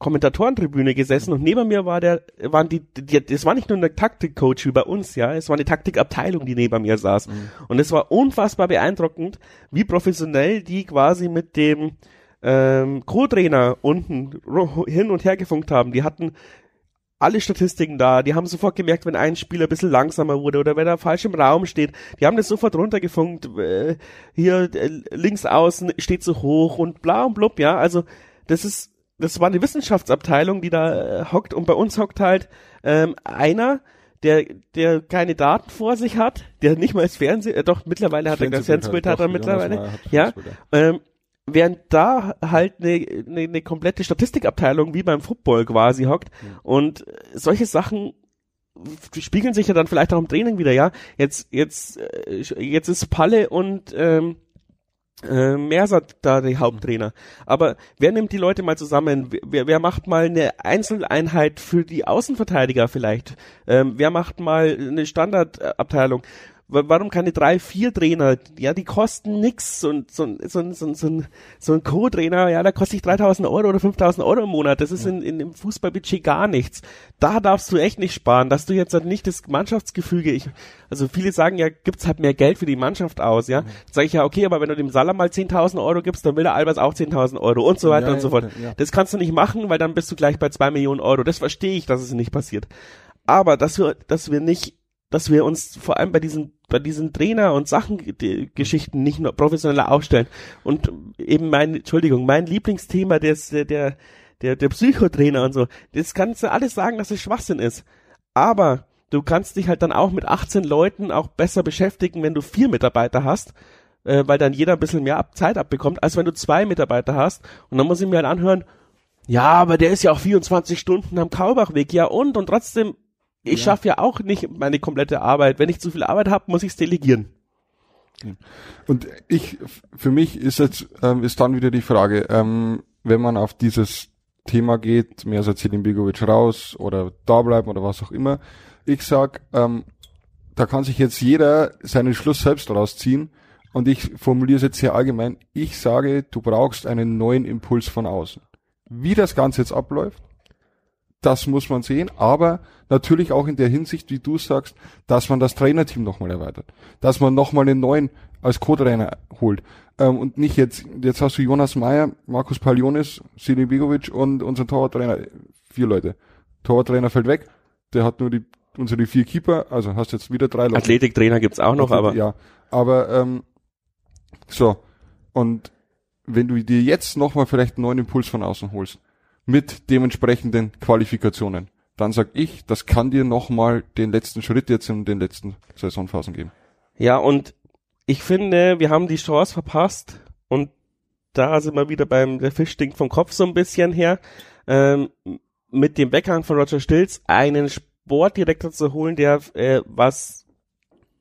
A: Kommentatorentribüne gesessen und neben mir war der, waren die, die das war nicht nur eine Taktikcoach wie bei uns, ja, es war eine Taktikabteilung, die neben mir saß. Mhm. Und es war unfassbar beeindruckend, wie professionell die quasi mit dem ähm, Co-Trainer unten hin und her gefunkt haben. Die hatten alle Statistiken da, die haben sofort gemerkt, wenn ein Spieler ein bisschen langsamer wurde oder wenn er falsch im Raum steht. Die haben das sofort runtergefunkt, äh, hier äh, links außen steht so hoch und bla und blub, ja. Also das ist das war eine Wissenschaftsabteilung, die da äh, hockt und bei uns hockt halt ähm, einer, der der keine Daten vor sich hat, der nicht mal das Fernsehen, äh, doch mittlerweile hat er das Fernsehbild hat, hat er mittlerweile, ja, ähm, während da halt eine, eine, eine komplette Statistikabteilung wie beim Football quasi hockt mhm. und solche Sachen spiegeln sich ja dann vielleicht auch im Training wieder, ja. Jetzt jetzt äh, jetzt ist Palle und ähm, äh, Mersat da die Haupttrainer. Aber wer nimmt die Leute mal zusammen? Wer, wer macht mal eine Einzeleinheit für die Außenverteidiger vielleicht? Ähm, wer macht mal eine Standardabteilung? Warum keine drei, vier Trainer? Ja, die kosten nix. So, so, so, so, so, so ein Co-Trainer, ja, da kostet ich 3000 Euro oder 5000 Euro im Monat. Das ist in, in dem Fußballbudget gar nichts. Da darfst du echt nicht sparen, dass du jetzt halt nicht das Mannschaftsgefüge, ich, also viele sagen ja, gibt's halt mehr Geld für die Mannschaft aus, ja. Mhm. Sag ich ja, okay, aber wenn du dem Salah mal 10.000 Euro gibst, dann will der Albers auch 10.000 Euro und so weiter ja, und so fort. Ja. Das kannst du nicht machen, weil dann bist du gleich bei zwei Millionen Euro. Das verstehe ich, dass es nicht passiert. Aber dass wir, dass wir nicht dass wir uns vor allem bei diesen bei diesen Trainer und Sachengeschichten nicht noch professioneller aufstellen. Und eben mein Entschuldigung mein Lieblingsthema des der der der, Psychotrainer und so das kannst du alles sagen dass es Schwachsinn ist. Aber du kannst dich halt dann auch mit 18 Leuten auch besser beschäftigen wenn du vier Mitarbeiter hast äh, weil dann jeder ein bisschen mehr Zeit abbekommt als wenn du zwei Mitarbeiter hast. Und dann muss ich mir halt anhören ja aber der ist ja auch 24 Stunden am Kaubachweg. Ja und? Und trotzdem ich ja. schaffe ja auch nicht meine komplette Arbeit. Wenn ich zu viel Arbeit habe, muss ich es delegieren.
B: Und ich, für mich ist jetzt, ähm, ist dann wieder die Frage, ähm, wenn man auf dieses Thema geht, mehr so Selim Begovic raus oder da bleiben oder was auch immer. Ich sag, ähm, da kann sich jetzt jeder seinen Schluss selbst rausziehen. Und ich formuliere es jetzt sehr allgemein. Ich sage, du brauchst einen neuen Impuls von außen. Wie das Ganze jetzt abläuft, das muss man sehen, aber natürlich auch in der Hinsicht, wie du sagst, dass man das Trainerteam nochmal erweitert, dass man nochmal einen neuen als Co-Trainer holt ähm, und nicht jetzt, jetzt hast du Jonas Meyer, Markus Palionis, Selim Begovic und unseren Torwarttrainer, vier Leute. Torwarttrainer fällt weg, der hat nur die unsere vier Keeper, also hast jetzt wieder drei
A: Leute. Athletiktrainer gibt's auch noch,
B: aber ja, aber ähm, so und wenn du dir jetzt nochmal vielleicht einen neuen Impuls von außen holst, mit dementsprechenden Qualifikationen. Dann sag ich, das kann dir nochmal den letzten Schritt jetzt in den letzten Saisonphasen geben.
A: Ja, und ich finde, wir haben die Chance verpasst und da sind wir wieder beim, der Fisch stinkt vom Kopf so ein bisschen her, ähm, mit dem Weggang von Roger Stilz einen Sportdirektor zu holen, der äh, was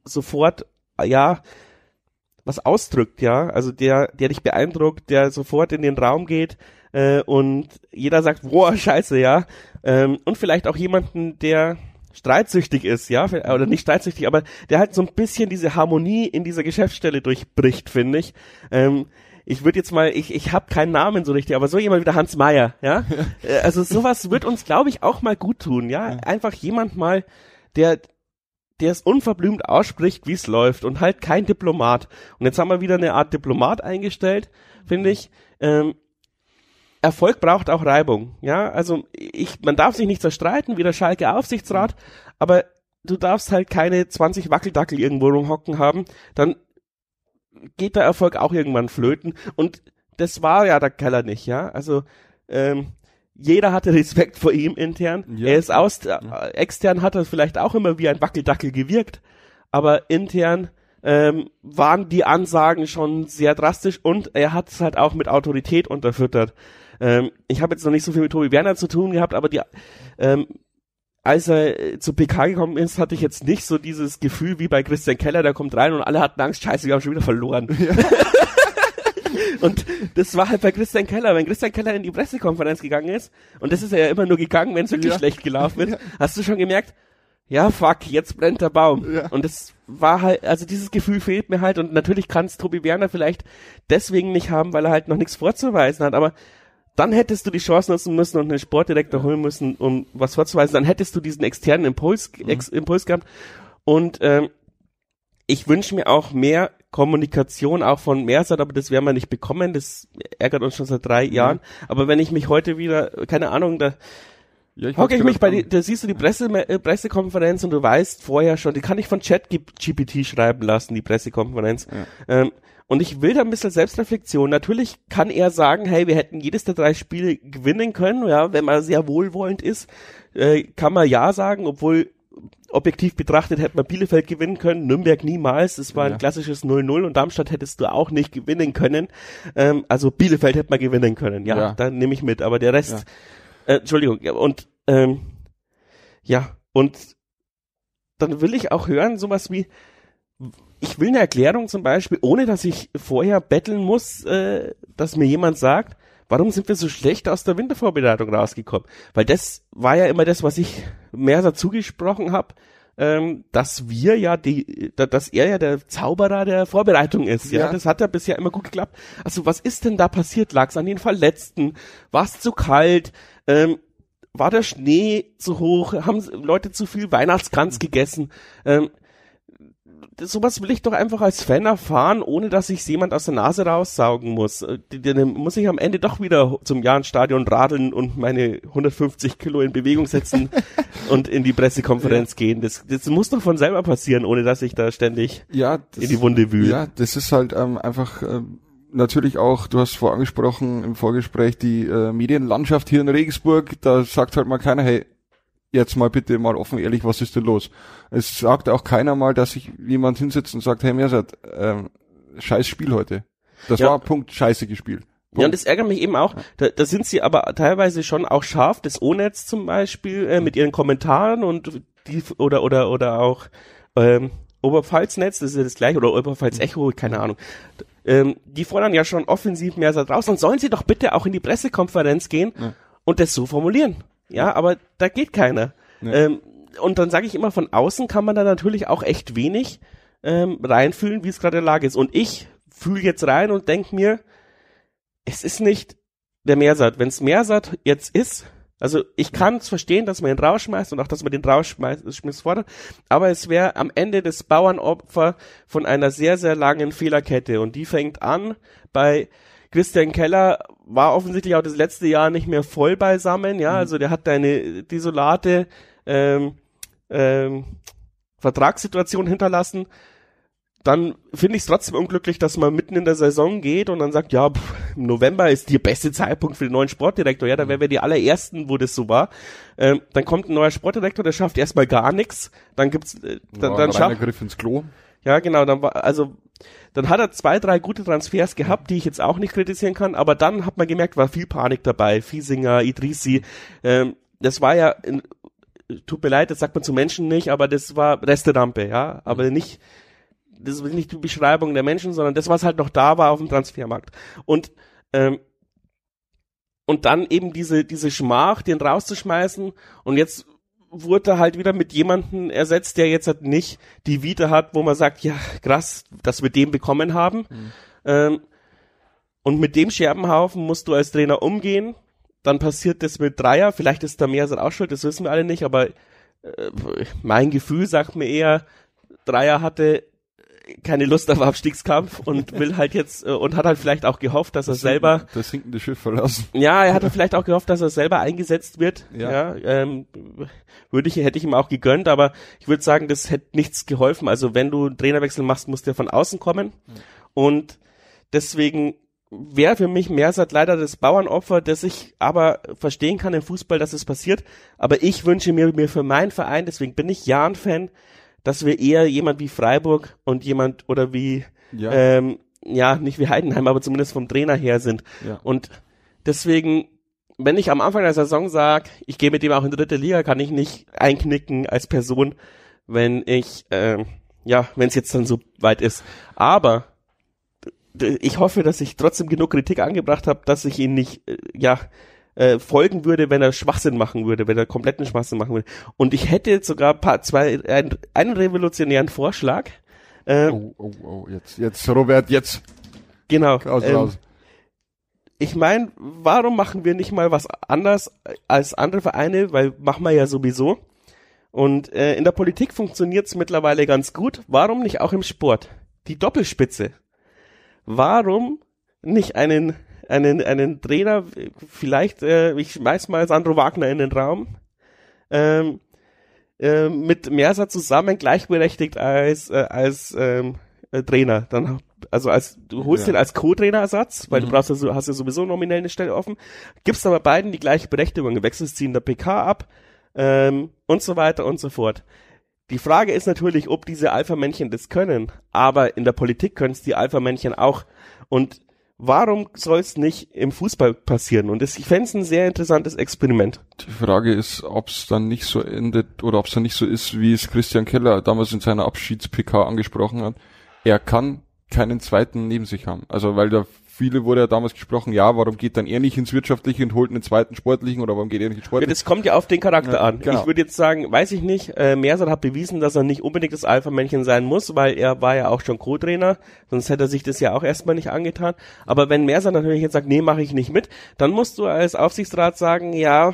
A: sofort, ja, was ausdrückt, ja, also der, der dich beeindruckt, der sofort in den Raum geht, äh, und jeder sagt, boah, scheiße, ja. Ähm, und vielleicht auch jemanden, der streitsüchtig ist, ja, oder nicht streitsüchtig, aber der halt so ein bisschen diese Harmonie in dieser Geschäftsstelle durchbricht, finde ich. Ähm, ich würde jetzt mal, ich, ich habe keinen Namen so richtig, aber so jemand wie der Hans Meyer, ja. Äh, also sowas wird uns, glaube ich, auch mal gut tun, ja. Einfach jemand mal, der der es unverblümt ausspricht, wie es läuft und halt kein Diplomat. Und jetzt haben wir wieder eine Art Diplomat eingestellt, finde ich. Ähm, Erfolg braucht auch Reibung. Ja, also ich, man darf sich nicht zerstreiten, wie der Schalke Aufsichtsrat, aber du darfst halt keine 20 Wackeldackel irgendwo rumhocken haben, dann geht der Erfolg auch irgendwann flöten. Und das war ja der Keller nicht, ja. Also ähm, jeder hatte Respekt vor ihm intern. Ja. Er ist aus, äh, extern hat er vielleicht auch immer wie ein Wackeldackel gewirkt, aber intern ähm, waren die Ansagen schon sehr drastisch und er hat es halt auch mit Autorität unterfüttert. Ähm, ich habe jetzt noch nicht so viel mit Tobi Werner zu tun gehabt, aber die, ähm, als er äh, zu PK gekommen ist, hatte ich jetzt nicht so dieses Gefühl wie bei Christian Keller, der kommt rein und alle hatten Angst, scheiße, wir haben schon wieder verloren. Ja. und das war halt bei Christian Keller. Wenn Christian Keller in die Pressekonferenz gegangen ist, und das ist er ja immer nur gegangen, wenn es wirklich ja. schlecht gelaufen wird, ja. hast du schon gemerkt, ja, fuck, jetzt brennt der Baum. Ja. Und das war halt, also dieses Gefühl fehlt mir halt und natürlich kann es Tobi Werner vielleicht deswegen nicht haben, weil er halt noch nichts vorzuweisen hat, aber dann hättest du die Chance nutzen müssen und einen Sportdirektor holen müssen, um was vorzuweisen. Dann hättest du diesen externen Impuls, mhm. Ex Impuls gehabt. Und ähm, ich wünsche mir auch mehr Kommunikation auch von Mersat, aber das werden wir nicht bekommen. Das ärgert uns schon seit drei mhm. Jahren. Aber wenn ich mich heute wieder, keine Ahnung, da ja, ich hocke ich mich bei, die, da siehst du die Presse, äh, Pressekonferenz und du weißt vorher schon, die kann ich von Chat GPT schreiben lassen, die Pressekonferenz. Ja. Ähm, und ich will da ein bisschen Selbstreflexion. Natürlich kann er sagen, hey, wir hätten jedes der drei Spiele gewinnen können, ja, wenn man sehr wohlwollend ist, äh, kann man ja sagen, obwohl objektiv betrachtet hätte man Bielefeld gewinnen können, Nürnberg niemals, es war ein klassisches 0-0 und Darmstadt hättest du auch nicht gewinnen können. Ähm, also Bielefeld hätte man gewinnen können, ja, ja. da nehme ich mit, aber der Rest, ja. äh, Entschuldigung, und ähm, ja, und dann will ich auch hören, sowas wie, ich will eine Erklärung zum Beispiel, ohne dass ich vorher betteln muss, äh, dass mir jemand sagt, warum sind wir so schlecht aus der Wintervorbereitung rausgekommen? Weil das war ja immer das, was ich mehr dazu gesprochen habe, ähm, dass wir ja die, dass er ja der Zauberer der Vorbereitung ist. Ja, ja das hat ja bisher immer gut geklappt. Also was ist denn da passiert? Lag es an den Verletzten? War es zu kalt? Ähm, war der Schnee zu hoch? Haben Leute zu viel Weihnachtskranz gegessen? Ähm, sowas will ich doch einfach als Fan erfahren, ohne dass ich jemand aus der Nase raussaugen muss. Äh, dann muss ich am Ende doch wieder zum Jahrenstadion radeln und meine 150 Kilo in Bewegung setzen und in die Pressekonferenz ja. gehen. Das, das muss doch von selber passieren, ohne dass ich da ständig
B: ja, das,
A: in die Wunde wühle.
B: Ja, das ist halt ähm, einfach ähm, natürlich auch, du hast vorangesprochen im Vorgespräch, die äh, Medienlandschaft hier in Regensburg, da sagt halt mal keiner, hey, jetzt mal bitte mal offen ehrlich, was ist denn los? Es sagt auch keiner mal, dass sich jemand hinsetzt und sagt, hey Mersat, ähm, scheiß Spiel heute. Das ja. war Punkt, scheiße gespielt.
A: Ja, und das ärgert mich eben auch. Da, da sind sie aber teilweise schon auch scharf. Das O-Netz zum Beispiel äh, mit ihren Kommentaren und die oder oder oder auch ähm, Oberpfalz-Netz, das ist ja das gleiche, oder Oberpfalz-Echo, keine Ahnung. Ähm, die fordern ja schon offensiv mehr da draußen. Und sollen sie doch bitte auch in die Pressekonferenz gehen
B: Ja.
A: und das so formulieren. Ja, aber da geht keiner.
B: Ja.
A: Ähm, und dann sage ich immer, von außen kann man da natürlich auch echt wenig ähm, reinfühlen, wie es gerade in der Lage ist. Und ich fühle jetzt rein und denke mir, es ist nicht der Meersat. Wenn es Meersat jetzt ist, also ich kann es verstehen, dass man ihn rausschmeißt und auch, dass man den rausschmeißt fordert, aber es wäre am Ende das Bauernopfer von einer sehr, sehr langen Fehlerkette und die fängt an bei Christian Keller war offensichtlich auch das letzte Jahr nicht mehr voll beisammen, ja, also der hat eine desolate ähm, ähm, Vertragssituation hinterlassen. Dann finde ich es trotzdem unglücklich, dass man mitten in der Saison geht und dann sagt, ja, pff, im November ist der beste Zeitpunkt für den neuen Sportdirektor. Ja, da wären wir die allerersten, wo das so war. Ähm, dann kommt ein neuer Sportdirektor, der schafft erstmal gar nichts. Dann gibt's, äh, dann,
B: War
A: dann schafft,
B: Griff ins Klo.
A: ja, genau, dann war, also, dann hat er zwei, drei gute Transfers gehabt, die ich jetzt auch nicht kritisieren kann, aber dann hat man gemerkt, war viel Panik dabei. Fiesinger, Idrisi, ähm, das war ja, in, tut mir leid, das sagt man zu Menschen nicht, aber das war Resterampe, ja, aber nicht, das ist nicht die Beschreibung der Menschen, sondern das, was halt noch da war auf dem Transfermarkt. Und, ähm, und dann eben diese, diese Schmach, den rauszuschmeißen und jetzt wurde halt wieder mit jemanden ersetzt, der jetzt halt nicht die Vita hat, wo man sagt, ja, krass, dass wir den bekommen haben. Ähm, und mit dem Scherbenhaufen musst du als Trainer umgehen. Dann passiert das mit Dreier. Vielleicht ist da mehr auch schuld, das wissen wir alle nicht, aber äh, mein Gefühl sagt mir eher, Dreier hatte keine Lust auf Abstiegskampf und will halt jetzt äh, und hat halt vielleicht auch gehofft, dass er selber
B: Das sinkende Schiff verlassen.
A: ja, er hatte vielleicht auch gehofft, dass er selber eingesetzt wird. Ja,
B: Ja.
A: ähm, würde ich, hätte ich ihm auch gegönnt, aber ich würde sagen, das hätte nichts geholfen. Also wenn du einen Trainerwechsel machst, muss der von außen kommen. Und deswegen wäre für mich Mersat leider das Bauernopfer, das ich aber verstehen kann im Fußball, dass es passiert. Aber ich wünsche mir, mir für meinen Verein, deswegen bin ich Jan-Fan, dass wir eher jemand wie Freiburg und jemand oder wie
B: Ja.
A: ähm, ja, nicht wie Heidenheim, aber zumindest vom Trainer her sind.
B: Ja.
A: Und deswegen, wenn ich am Anfang der Saison sage, ich gehe mit dem auch in dritte Liga, kann ich nicht einknicken als Person, wenn ich, ähm, ja, wenn es jetzt dann so weit ist. Aber ich hoffe, dass ich trotzdem genug Kritik angebracht habe, dass ich ihn nicht, äh, ja, äh, folgen würde, wenn er Schwachsinn machen würde, wenn er kompletten Schwachsinn machen würde. Und ich hätte jetzt sogar ein paar, zwei, ein, einen revolutionären Vorschlag. Äh,
B: Oh, oh, oh, jetzt, jetzt, Robert, jetzt.
A: Genau.
B: Raus,
A: ähm,
B: raus.
A: ich meine, warum machen wir nicht mal was anders als andere Vereine? Weil machen wir ja sowieso. Und äh, in der Politik funktioniert's mittlerweile ganz gut. Warum nicht auch im Sport? Die Doppelspitze. Warum nicht einen einen einen Trainer? Vielleicht äh, ich schmeiß mal Sandro Wagner in den Raum. Ähm, äh, mit Mersa zusammen gleichberechtigt als äh, als ähm, äh, Trainer. Dann also als du holst
B: Ja.
A: den als Co-Trainerersatz, weil du
B: Mhm.
A: brauchst ja so, hast ja sowieso nominell eine Stelle offen. Gibst aber beiden die gleiche Berechtigung, wechselst sie in der PK ab ähm, und so weiter und so fort. Die Frage ist natürlich, ob diese Alpha-Männchen das können, aber in der Politik können es die Alpha-Männchen auch. Und warum soll es nicht im Fußball passieren? Und ich fände es ein sehr interessantes Experiment.
B: Die Frage ist, ob es dann nicht so endet oder ob es dann nicht so ist, wie es Christian Keller damals in seiner Abschieds-PK angesprochen hat. Er kann keinen zweiten neben sich haben. Also weil da viele wurde ja damals gesprochen, ja, warum geht dann er nicht ins Wirtschaftliche und holt einen zweiten Sportlichen oder warum geht er nicht ins
A: Ja,
B: Sportliche?
A: das kommt ja auf den Charakter
B: Ja,
A: an.
B: genau.
A: Ich würde jetzt sagen, weiß ich nicht, äh, Mersat hat bewiesen, dass er nicht unbedingt das Alpha-Männchen sein muss, weil er war ja auch schon Co-Trainer, sonst hätte er sich das ja auch erstmal nicht angetan. Aber wenn Mersat natürlich jetzt sagt, nee, mache ich nicht mit, dann musst du als Aufsichtsrat sagen, ja,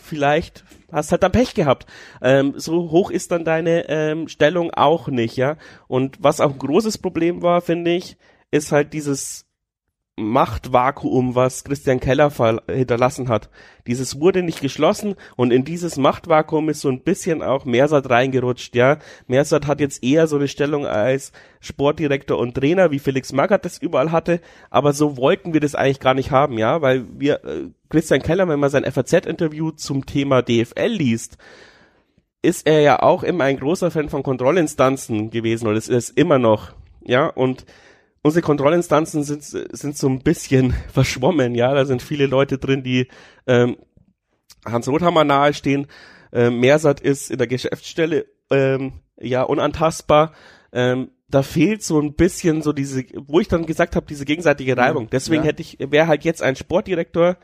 A: vielleicht hast halt dann Pech gehabt. Ähm, so hoch ist dann deine ähm, Stellung auch nicht, ja. Und was auch ein großes Problem war, finde ich, ist halt dieses Machtvakuum, was Christian Keller hinterlassen hat. Dieses wurde nicht geschlossen und in dieses Machtvakuum ist so ein bisschen auch Mersat reingerutscht, ja. Mersat hat jetzt eher so eine Stellung als Sportdirektor und Trainer, wie Felix Magath das überall hatte, aber so wollten wir das eigentlich gar nicht haben, ja, weil wir, äh, Christian Keller, wenn man sein FAZ-Interview zum Thema DFL liest, ist er ja auch immer ein großer Fan von Kontrollinstanzen gewesen es ist immer noch, ja, und unsere Kontrollinstanzen sind, sind so ein bisschen verschwommen, ja, da sind viele Leute drin, die ähm, Hans Rothammer nahestehen. äh, Mersat ist in der Geschäftsstelle ähm, ja unantastbar. Ähm, da fehlt so ein bisschen so diese, wo ich dann gesagt habe, diese gegenseitige Reibung. Deswegen
B: Ja.
A: hätte ich, wäre halt jetzt ein Sportdirektor,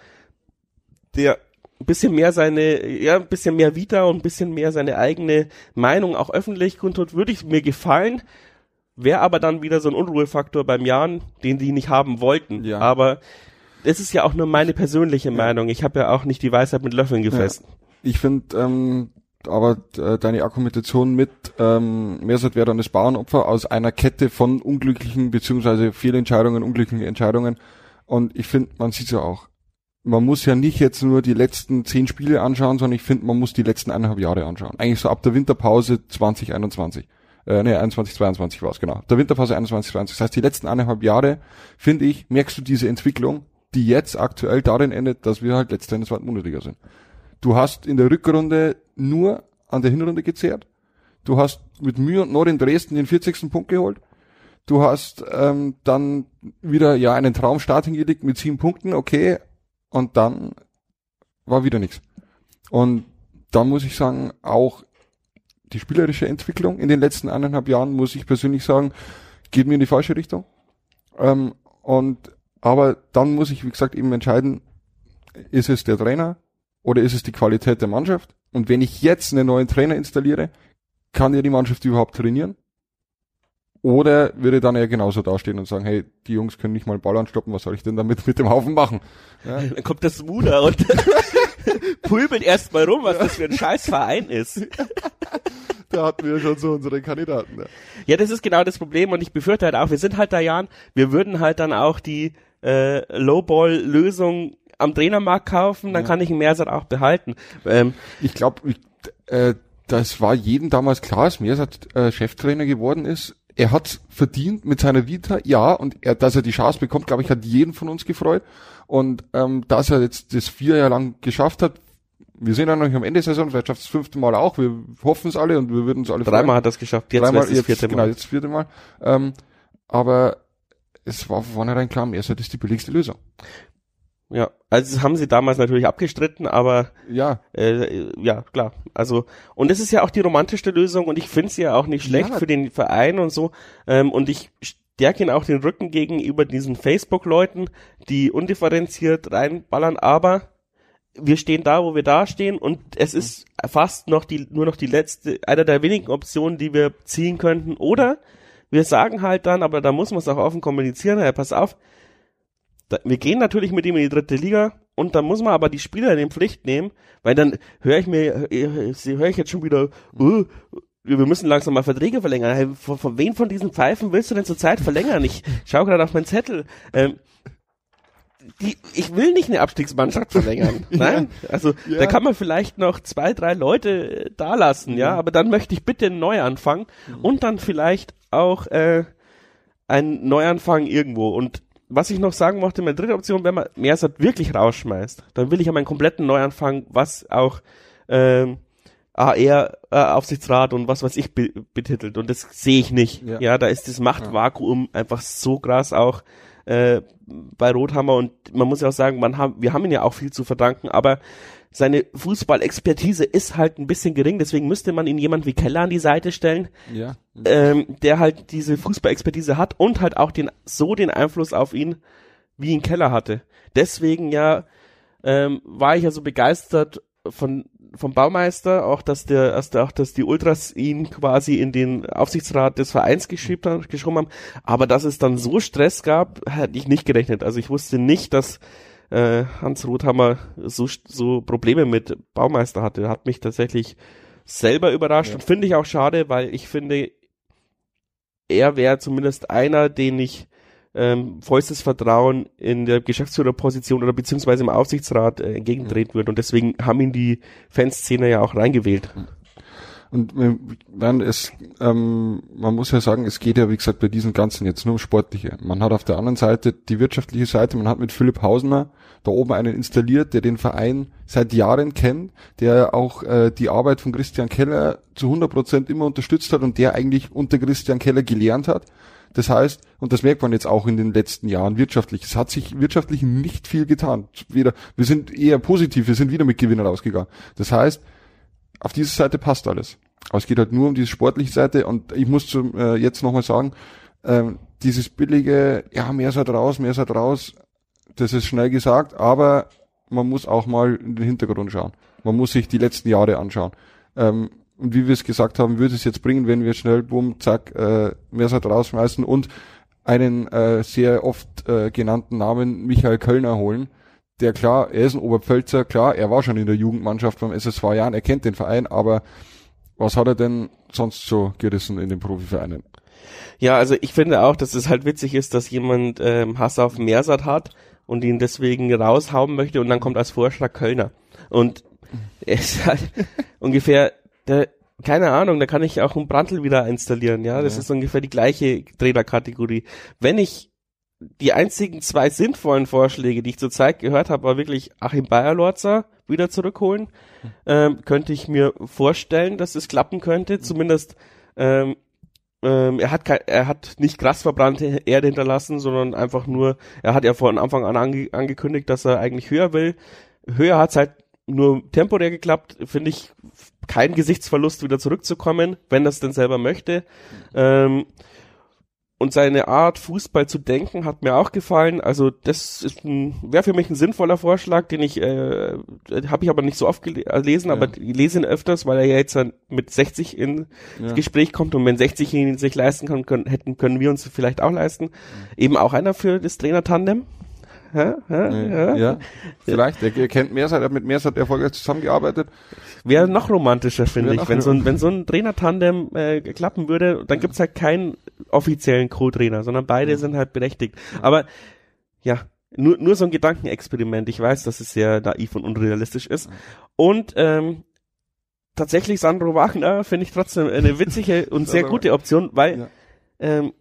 A: der ein bisschen mehr seine, ja, ein bisschen mehr Vita und ein bisschen mehr seine eigene Meinung auch öffentlich kundtut, würde ich mir gefallen. Wäre aber dann wieder so ein Unruhefaktor beim Jan, den die nicht haben wollten.
B: Ja.
A: Aber es ist ja auch nur meine persönliche Meinung. Ich habe ja auch nicht die Weisheit mit Löffeln gefressen.
B: Ich finde, ähm, aber äh, deine Argumentation mit ähm, Mersat wäre dann das Bauernopfer aus einer Kette von unglücklichen beziehungsweise Fehlentscheidungen, unglücklichen Entscheidungen. Und ich finde, man sieht ja auch. Man muss ja nicht jetzt nur die letzten zehn Spiele anschauen, sondern ich finde, man muss die letzten eineinhalb Jahre anschauen. Eigentlich so ab der Winterpause 2021. Äh, nee, 21, 22 war es, genau. Der Winterpause 21, 22. Das heißt, die letzten eineinhalb Jahre, finde ich, merkst du diese Entwicklung, die jetzt aktuell darin endet, dass wir halt letzter in der zweiten Bundesliga sind. Du hast in der Rückrunde nur an der Hinrunde gezehrt. Du hast mit Mühe und Not in Dresden den 40. Punkt geholt. Du hast ähm, dann wieder ja einen Traumstart hingelegt mit sieben Punkten, okay. Und dann war wieder nichts. Und da muss ich sagen, auch die spielerische Entwicklung in den letzten eineinhalb Jahren, muss ich persönlich sagen, geht mir in die falsche Richtung. Ähm, und aber dann muss ich, wie gesagt, eben entscheiden, ist es der Trainer oder ist es die Qualität der Mannschaft? Und wenn ich jetzt einen neuen Trainer installiere, kann ja die Mannschaft überhaupt trainieren? Oder würde dann eher genauso dastehen und sagen, hey, die Jungs können nicht mal einen Ball anstoppen, was soll ich denn damit mit dem Haufen machen? Ja,
A: Dann kommt das Muda und pulbelt erstmal rum, was das für ein scheiß Verein ist.
B: da hatten wir schon so unsere Kandidaten. Ja.
A: Ja, das ist genau das Problem und ich befürchte halt auch, wir sind halt da Jan, wir würden halt dann auch die äh, Lowball-Lösung am Trainermarkt kaufen, dann
B: Ja.
A: kann ich einen Mersat auch behalten. Ähm,
B: Ich glaube, äh, das war jedem damals klar, als Mersat äh, Cheftrainer geworden ist. Er hat verdient mit seiner Vita, ja, und er, dass er die Chance bekommt, glaube ich, hat jeden von uns gefreut. Und ähm, dass er jetzt das vier Jahre lang geschafft hat, wir sind ja noch nicht am Ende der Saison, vielleicht schafft es das fünfte Mal auch, wir hoffen es alle und wir würden uns alle freuen.
A: dreimal hat das geschafft, jetzt
B: Dreimal,
A: das vierte
B: genau,
A: Mal.
B: jetzt das vierte Mal. Ähm, aber es war von vornherein klar, Mersat ist die billigste Lösung.
A: Ja, also das haben sie damals natürlich abgestritten, aber
B: Ja,
A: äh, ja, klar. Also, und es ist ja auch die romantischste Lösung und ich finde sie ja auch nicht schlecht
B: Ja.
A: für den Verein und so. Ähm, und ich stärke ihnen auch den Rücken gegenüber diesen Facebook-Leuten, die undifferenziert reinballern, aber wir stehen da, wo wir da stehen und es ist fast noch die, nur noch die letzte, einer der wenigen Optionen, die wir ziehen könnten. Oder wir sagen halt dann, aber da muss man es auch offen kommunizieren, hey, pass auf, da, wir gehen natürlich mit ihm in die dritte Liga und dann muss man aber die Spieler in die Pflicht nehmen, weil dann höre ich mir, äh, höre ich jetzt schon wieder, äh, wir müssen langsam mal Verträge verlängern. Hey, von, von wen von diesen Pfeifen willst du denn zurzeit verlängern? Ich schau gerade auf meinen Zettel. Ähm, die, ich will nicht eine Abstiegsmannschaft verlängern. Nein, also
B: Ja.
A: da kann man vielleicht noch zwei, drei Leute äh, da lassen, ja, aber dann möchte ich bitte einen Neuanfang und dann vielleicht auch äh, einen Neuanfang irgendwo. Und was ich noch sagen mochte, meine dritte Option, wenn man Mersat wirklich rausschmeißt, dann will ich ja meinen kompletten Neuanfang, was auch ähm, AR, äh, Aufsichtsrat und was weiß ich be betitelt. Und das sehe ich nicht. Ja.
B: Ja.
A: da ist das Machtvakuum einfach so krass auch äh, bei Rothammer und man muss ja auch sagen, man haben, wir haben ihn ja auch viel zu verdanken, aber seine Fußballexpertise ist halt ein bisschen gering, deswegen müsste man ihn jemand wie Keller an die Seite stellen,
B: ja.
A: ähm, der halt diese Fußballexpertise hat und halt auch den so den Einfluss auf ihn wie ihn Keller hatte. Deswegen ja ähm, war ich ja so begeistert von vom Baumeister, auch dass der, dass der, auch dass die Ultras ihn quasi in den Aufsichtsrat des Vereins geschrieben haben, geschrieben haben. Aber dass es dann so Stress gab, hätte ich nicht gerechnet. Also ich wusste nicht, dass äh, Hans Rothammer so so Probleme mit Baumeister hatte. Hat mich tatsächlich selber überrascht
B: Ja.
A: und finde ich auch schade, weil ich finde, er wäre zumindest einer, den ich ähm, vollstes Vertrauen in der Geschäftsführerposition oder beziehungsweise im Aufsichtsrat äh, entgegentreten würde. Und deswegen haben ihn die Fanszene ja auch reingewählt.
B: Und äh, man, es, ähm, man muss ja sagen, es geht ja wie gesagt bei diesen ganzen jetzt nur um Sportliche. Man hat auf der anderen Seite die wirtschaftliche Seite, man hat mit Philipp Hausner da oben einen installiert, der den Verein seit Jahren kennt, der auch äh, die Arbeit von Christian Keller zu 100 Prozent immer unterstützt hat und der eigentlich unter Christian Keller gelernt hat. Das heißt, und das merkt man jetzt auch in den letzten Jahren wirtschaftlich, es hat sich wirtschaftlich nicht viel getan. Wir sind eher positiv, wir sind wieder mit Gewinner rausgegangen. Das heißt, auf diese Seite passt alles. Aber es geht halt nur um diese sportliche Seite und ich muss zum, äh, jetzt nochmal sagen, ähm, dieses billige, ja, mehr seid raus, mehr seid raus, das ist schnell gesagt, aber man muss auch mal in den Hintergrund schauen. Man muss sich die letzten Jahre anschauen. Ähm, und wie wir es gesagt haben, würde es jetzt bringen, wenn wir schnell, bumm, zack, äh, mehr seid rausschmeißen und einen äh, sehr oft äh, genannten Namen Michael Kölner holen, der klar, er ist ein Oberpfälzer, klar, er war schon in der Jugendmannschaft beim SSV Jahren, er kennt den Verein, aber was hat er denn sonst so gerissen in den Profivereinen?
A: Ja, also ich finde auch, dass es halt witzig ist, dass jemand ähm, Hass auf Mersat hat und ihn deswegen raushauen möchte und dann kommt als Vorschlag Kölner. Und er ist halt ungefähr, der, keine Ahnung, da kann ich auch einen Brandl wieder installieren, ja. Das ja. ist ungefähr die gleiche Trainerkategorie. Wenn ich die einzigen zwei sinnvollen Vorschläge, die ich zurzeit gehört habe, war wirklich Achim Bayerlorzer wieder zurückholen. Ähm, könnte ich mir vorstellen, dass es klappen könnte. Zumindest ähm, ähm, er hat kein, er hat nicht krass verbrannte Erde hinterlassen, sondern einfach nur, er hat ja von Anfang an ange, angekündigt, dass er eigentlich höher will. Höher hat es halt nur temporär geklappt, finde ich kein Gesichtsverlust wieder zurückzukommen, wenn das denn selber möchte. Ähm, und seine Art, Fußball zu denken, hat mir auch gefallen. Also das ist ein, wäre für mich ein sinnvoller Vorschlag, den ich, äh, habe ich aber nicht so oft gelesen, ja. aber ich lese ihn öfters, weil er ja jetzt mit 60 ins ja. Gespräch kommt und wenn 60 ihn sich leisten kann, können, hätten, können wir uns vielleicht auch leisten. Mhm. Eben auch einer für das Trainer-Tandem.
B: Ja, ja, ja. ja. Vielleicht, er kennt Mersat, er hat mit Mersat erfolgreich zusammengearbeitet.
A: Wäre noch romantischer, finde ich. Wenn so, ein, wenn so ein Trainer-Tandem äh, klappen würde, dann gibt's halt keinen offiziellen Co-Trainer, sondern beide mhm. sind halt berechtigt. Aber ja, nur, nur so ein Gedankenexperiment. Ich weiß, dass es sehr naiv und unrealistisch ist. Und ähm, tatsächlich Sandro Wagner finde ich trotzdem eine witzige und sehr gute Option, weil ja. ähm,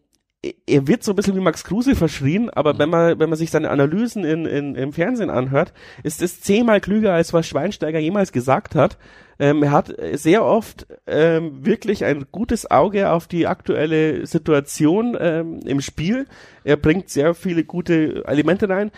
A: er wird so ein bisschen wie Max Kruse verschrien, aber mhm. wenn man, wenn man sich seine Analysen in, in, im Fernsehen anhört, ist es zehnmal klüger, als was Schweinsteiger jemals gesagt hat. Ähm, er hat sehr oft ähm, wirklich ein gutes Auge auf die aktuelle Situation ähm, im Spiel. Er bringt sehr viele gute Elemente rein.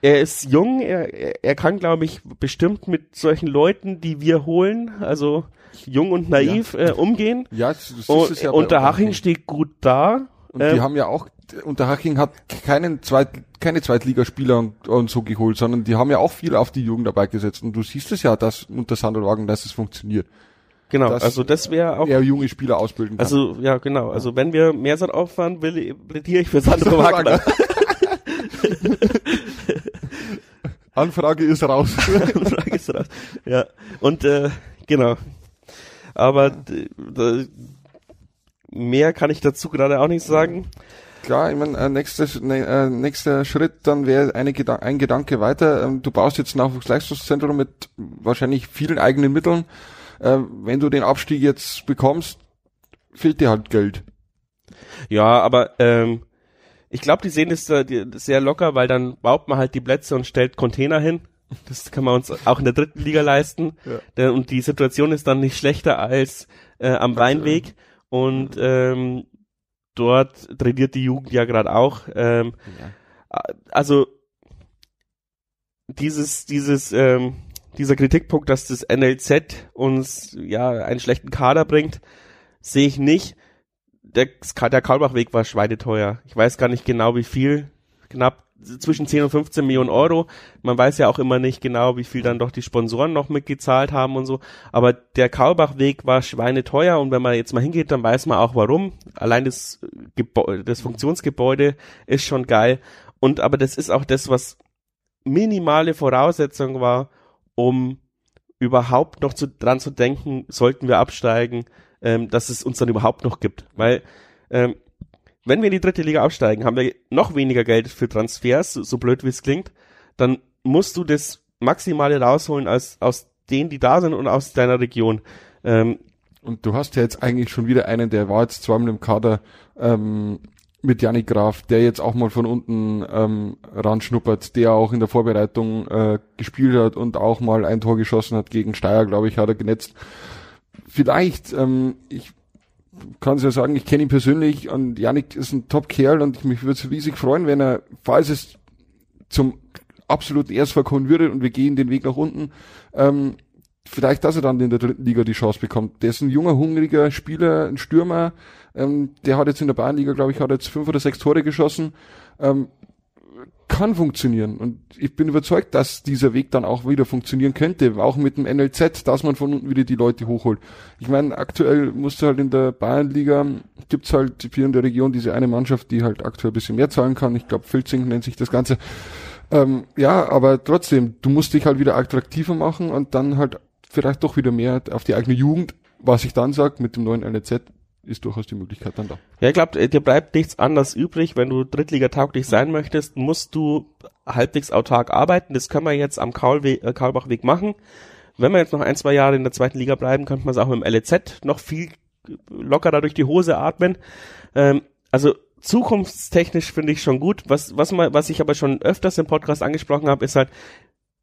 A: Er ist jung, er, er kann, glaube ich, bestimmt mit solchen Leuten, die wir holen, also jung und naiv, ja. äh, umgehen. Ja, das, das und, ist ja und der Haching steht gut da
B: und ähm, die haben ja auch, Unterhaching hat keinen Zweit, keine Zweitligaspieler und, und so geholt, sondern die haben ja auch viel auf die Jugend dabei gesetzt. Und du siehst es ja, dass unter Sandelwagen, dass es funktioniert.
A: Genau, also das wäre auch.
B: Er junge Spieler ausbilden
A: kann. Also, ja, genau. Also wenn wir mehr Sand auffahren, will, plädiere ich für Sandro Wagner.
B: Anfrage ist raus. Anfrage ist raus.
A: Ja. Und äh, genau. Aber mehr kann ich dazu gerade auch nicht sagen.
B: Klar, ich meine, äh, nächster, äh, nächster Schritt dann wäre Gedan ein Gedanke weiter. Ähm, du baust jetzt ein Nachwuchsleistungszentrum mit wahrscheinlich vielen eigenen Mitteln. Äh, wenn du den Abstieg jetzt bekommst, fehlt dir halt Geld.
A: Ja, aber ähm, ich glaube, die sehen das äh, sehr locker, weil dann baut man halt die Plätze und stellt Container hin. Das kann man uns auch in der dritten Liga leisten. Ja. Und die Situation ist dann nicht schlechter als äh, am Rheinweg. Und ähm, dort trainiert die Jugend ja gerade auch. Ähm, ja. Also dieses, dieses, ähm, dieser Kritikpunkt, dass das NLZ uns ja einen schlechten Kader bringt, sehe ich nicht. Der, der Karlbachweg war schweineteuer. Ich weiß gar nicht genau wie viel. Knapp zwischen 10 und 15 Millionen Euro. Man weiß ja auch immer nicht genau, wie viel dann doch die Sponsoren noch mitgezahlt haben und so. Aber der Kaulbachweg war schweineteuer und wenn man jetzt mal hingeht, dann weiß man auch warum. Allein das, Gebäude, das Funktionsgebäude ist schon geil. Und aber das ist auch das, was minimale Voraussetzung war, um überhaupt noch zu, dran zu denken, sollten wir absteigen, ähm, dass es uns dann überhaupt noch gibt. Weil ähm, wenn wir in die dritte Liga aufsteigen, haben wir noch weniger Geld für Transfers, so blöd wie es klingt, dann musst du das Maximale rausholen als aus denen, die da sind und aus deiner Region. Ähm,
B: und du hast ja jetzt eigentlich schon wieder einen, der war jetzt zweimal im Kader ähm, mit Janik Graf, der jetzt auch mal von unten ähm, ranschnuppert, der auch in der Vorbereitung äh, gespielt hat und auch mal ein Tor geschossen hat gegen Steyr, glaube ich, hat er genetzt. Vielleicht, ähm, ich kann es ja sagen, ich kenne ihn persönlich und Janik ist ein Top-Kerl und ich mich würde es riesig freuen, wenn er, falls es zum absoluten Erstfall kommen würde und wir gehen den Weg nach unten, ähm, vielleicht, dass er dann in der dritten Liga die Chance bekommt. Der ist ein junger, hungriger Spieler, ein Stürmer, ähm, der hat jetzt in der Bayernliga, glaube ich, hat jetzt fünf oder sechs Tore geschossen. Ähm, kann funktionieren. Und ich bin überzeugt, dass dieser Weg dann auch wieder funktionieren könnte, auch mit dem NLZ, dass man von unten wieder die Leute hochholt. Ich meine, aktuell musst du halt in der Bayernliga, gibt's halt hier in der Region diese eine Mannschaft, die halt aktuell ein bisschen mehr zahlen kann. Ich glaube, Filzing nennt sich das Ganze. Ähm, ja, aber trotzdem, du musst dich halt wieder attraktiver machen und dann halt vielleicht doch wieder mehr auf die eigene Jugend, was ich dann sag, mit dem neuen NLZ ist durchaus die Möglichkeit dann da.
A: Ja, ich glaube, dir bleibt nichts anderes übrig. Wenn du Drittliga-tauglich sein möchtest, musst du halbwegs autark arbeiten. Das können wir jetzt am Kaulweg, äh, Kaulbachweg machen. Wenn wir jetzt noch ein, zwei Jahre in der zweiten Liga bleiben, könnte man es auch mit dem LEZ noch viel lockerer durch die Hose atmen. Ähm, also zukunftstechnisch finde ich schon gut. Was, was, mal, was ich aber schon öfters im Podcast angesprochen habe, ist halt,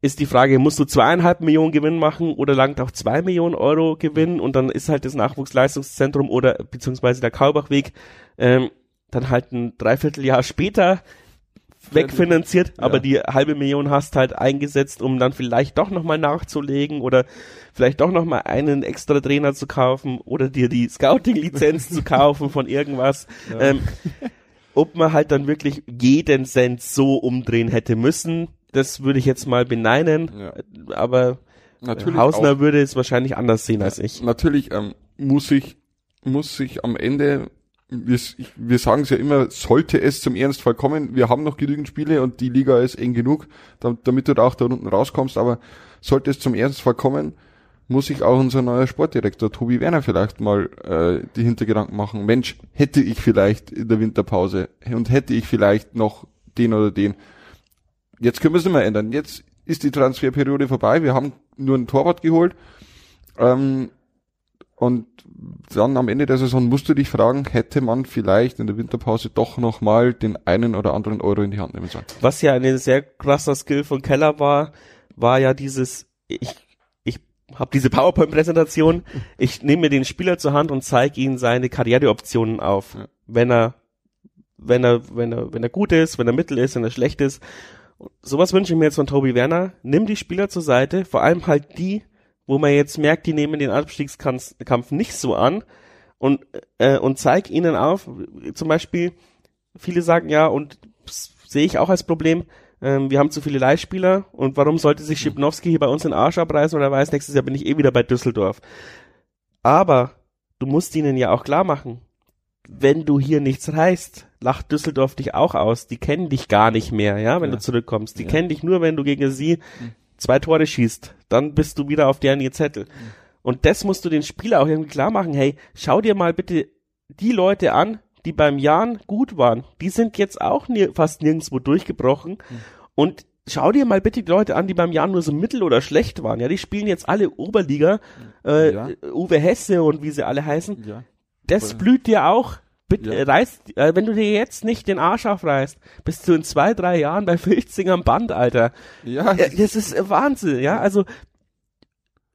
A: ist die Frage, musst du zweieinhalb Millionen Gewinn machen oder langt auch zwei Millionen Euro Gewinn und dann ist halt das Nachwuchsleistungszentrum oder beziehungsweise der Kaubachweg ähm, dann halt ein Dreivierteljahr später wegfinanziert, ja. aber die halbe Million hast halt eingesetzt, um dann vielleicht doch nochmal nachzulegen oder vielleicht doch nochmal einen extra Trainer zu kaufen oder dir die Scouting-Lizenz zu kaufen von irgendwas. Ja. Ähm, ob man halt dann wirklich jeden Cent so umdrehen hätte müssen, das würde ich jetzt mal beneinen, ja. aber natürlich Hausner auch, würde es wahrscheinlich anders sehen als ich.
B: Natürlich ähm, muss ich muss ich am Ende wir, wir sagen es ja immer, sollte es zum Ernstfall kommen, wir haben noch genügend Spiele und die Liga ist eng genug, damit du da auch da unten rauskommst, aber sollte es zum Ernstfall kommen, muss ich auch unser neuer Sportdirektor Tobi Werner vielleicht mal äh, die Hintergedanken machen. Mensch, hätte ich vielleicht in der Winterpause und hätte ich vielleicht noch den oder den Jetzt können wir es nicht mehr ändern. Jetzt ist die Transferperiode vorbei. Wir haben nur einen Torwart geholt. Ähm, und dann am Ende der Saison musst du dich fragen, hätte man vielleicht in der Winterpause doch nochmal den einen oder anderen Euro in die Hand nehmen sollen.
A: Was ja ein sehr krasser Skill von Keller war, war ja dieses, ich, ich habe diese PowerPoint-Präsentation, ich nehme mir den Spieler zur Hand und zeige ihm seine Karriereoptionen auf. Ja. Wenn er, wenn er, wenn er, wenn er gut ist, wenn er mittel ist, wenn er schlecht ist sowas wünsche ich mir jetzt von Tobi Werner. Nimm die Spieler zur Seite, vor allem halt die, wo man jetzt merkt, die nehmen den Abstiegskampf nicht so an und, äh, und zeig ihnen auf, zum Beispiel, viele sagen ja, und sehe ich auch als Problem, ähm, wir haben zu viele Leihspieler und warum sollte sich Schipnowski hier bei uns in den Arsch abreißen und er weiß, nächstes Jahr bin ich eh wieder bei Düsseldorf. Aber du musst ihnen ja auch klar machen, wenn du hier nichts reißt, lacht Düsseldorf dich auch aus. Die kennen dich gar nicht mehr, ja, wenn ja. du zurückkommst. Die ja. kennen dich nur, wenn du gegen sie mhm. zwei Tore schießt. Dann bist du wieder auf deren Zettel. Mhm. Und das musst du den Spieler auch irgendwie klar machen. Hey, schau dir mal bitte die Leute an, die beim Jan gut waren. Die sind jetzt auch nie, fast nirgendwo durchgebrochen. Mhm. Und schau dir mal bitte die Leute an, die beim Jahr nur so mittel oder schlecht waren. Ja, die spielen jetzt alle Oberliga. Äh, ja. Uwe Hesse und wie sie alle heißen. Ja. Das blüht dir auch. Bitte, ja. reiß, äh, wenn du dir jetzt nicht den Arsch aufreißt, bist du in zwei, drei Jahren bei Filzing am Band, Alter. Ja. Äh, das ist Wahnsinn, ja. Also,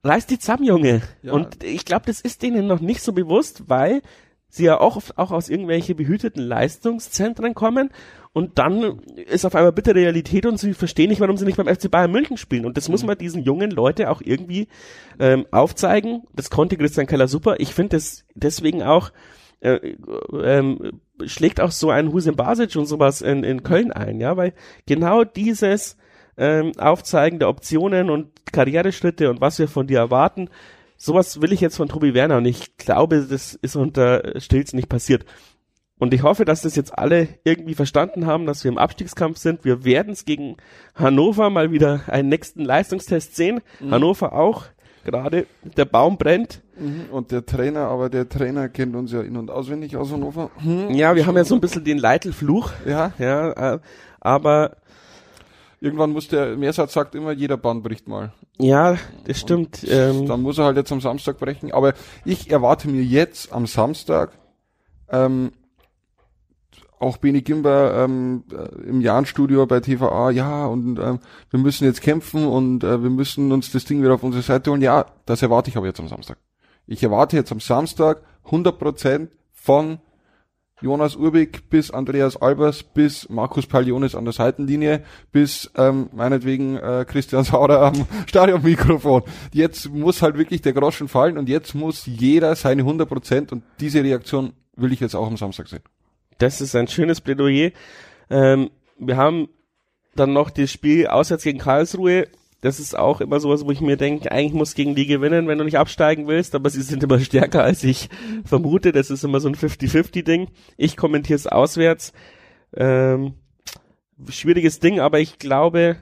A: reiß die zusammen, Junge. Ja. Und ich glaube, das ist denen noch nicht so bewusst, weil sie ja auch, oft, auch aus irgendwelche behüteten Leistungszentren kommen und dann ist auf einmal bitte Realität und sie verstehen nicht, warum sie nicht beim FC Bayern München spielen. Und das muss mhm. man diesen jungen Leute auch irgendwie ähm, aufzeigen. Das konnte Christian Keller super. Ich finde das deswegen auch äh, ähm, schlägt auch so ein Husem Basic und sowas in, in Köln ein, ja, weil genau dieses ähm, Aufzeigen der Optionen und Karriereschritte und was wir von dir erwarten, sowas will ich jetzt von Tobi Werner und ich glaube, das ist unter Stilz nicht passiert. Und ich hoffe, dass das jetzt alle irgendwie verstanden haben, dass wir im Abstiegskampf sind. Wir werden es gegen Hannover mal wieder einen nächsten Leistungstest sehen. Mhm. Hannover auch gerade. Der Baum brennt.
B: Mhm. Und der Trainer, aber der Trainer kennt uns ja in- und auswendig aus Hannover.
A: Hm. Ja, wir haben ja so ein bisschen den Leitelfluch. Ja. Ja, äh, aber
B: irgendwann muss der Mehrsatz sagt immer, jeder Bahn bricht mal.
A: Ja, das stimmt.
B: Ähm, dann muss er halt jetzt am Samstag brechen. Aber ich erwarte mir jetzt am Samstag ähm, auch Beni Gimber ähm, äh, im Jahrenstudio bei TVA, ja, und ähm, wir müssen jetzt kämpfen und äh, wir müssen uns das Ding wieder auf unsere Seite holen. Ja, das erwarte ich aber jetzt am Samstag. Ich erwarte jetzt am Samstag 100% von Jonas Urbig bis Andreas Albers bis Markus Palionis an der Seitenlinie bis ähm, meinetwegen äh, Christian Sauer am Stadionmikrofon. Jetzt muss halt wirklich der Groschen fallen und jetzt muss jeder seine 100 Prozent und diese Reaktion will ich jetzt auch am Samstag sehen.
A: Das ist ein schönes Plädoyer. Ähm, wir haben dann noch das Spiel auswärts gegen Karlsruhe das ist auch immer sowas, wo ich mir denke, eigentlich muss gegen die gewinnen, wenn du nicht absteigen willst, aber sie sind immer stärker, als ich vermute. Das ist immer so ein 50-50-Ding. Ich kommentiere es auswärts. Ähm, schwieriges Ding, aber ich glaube,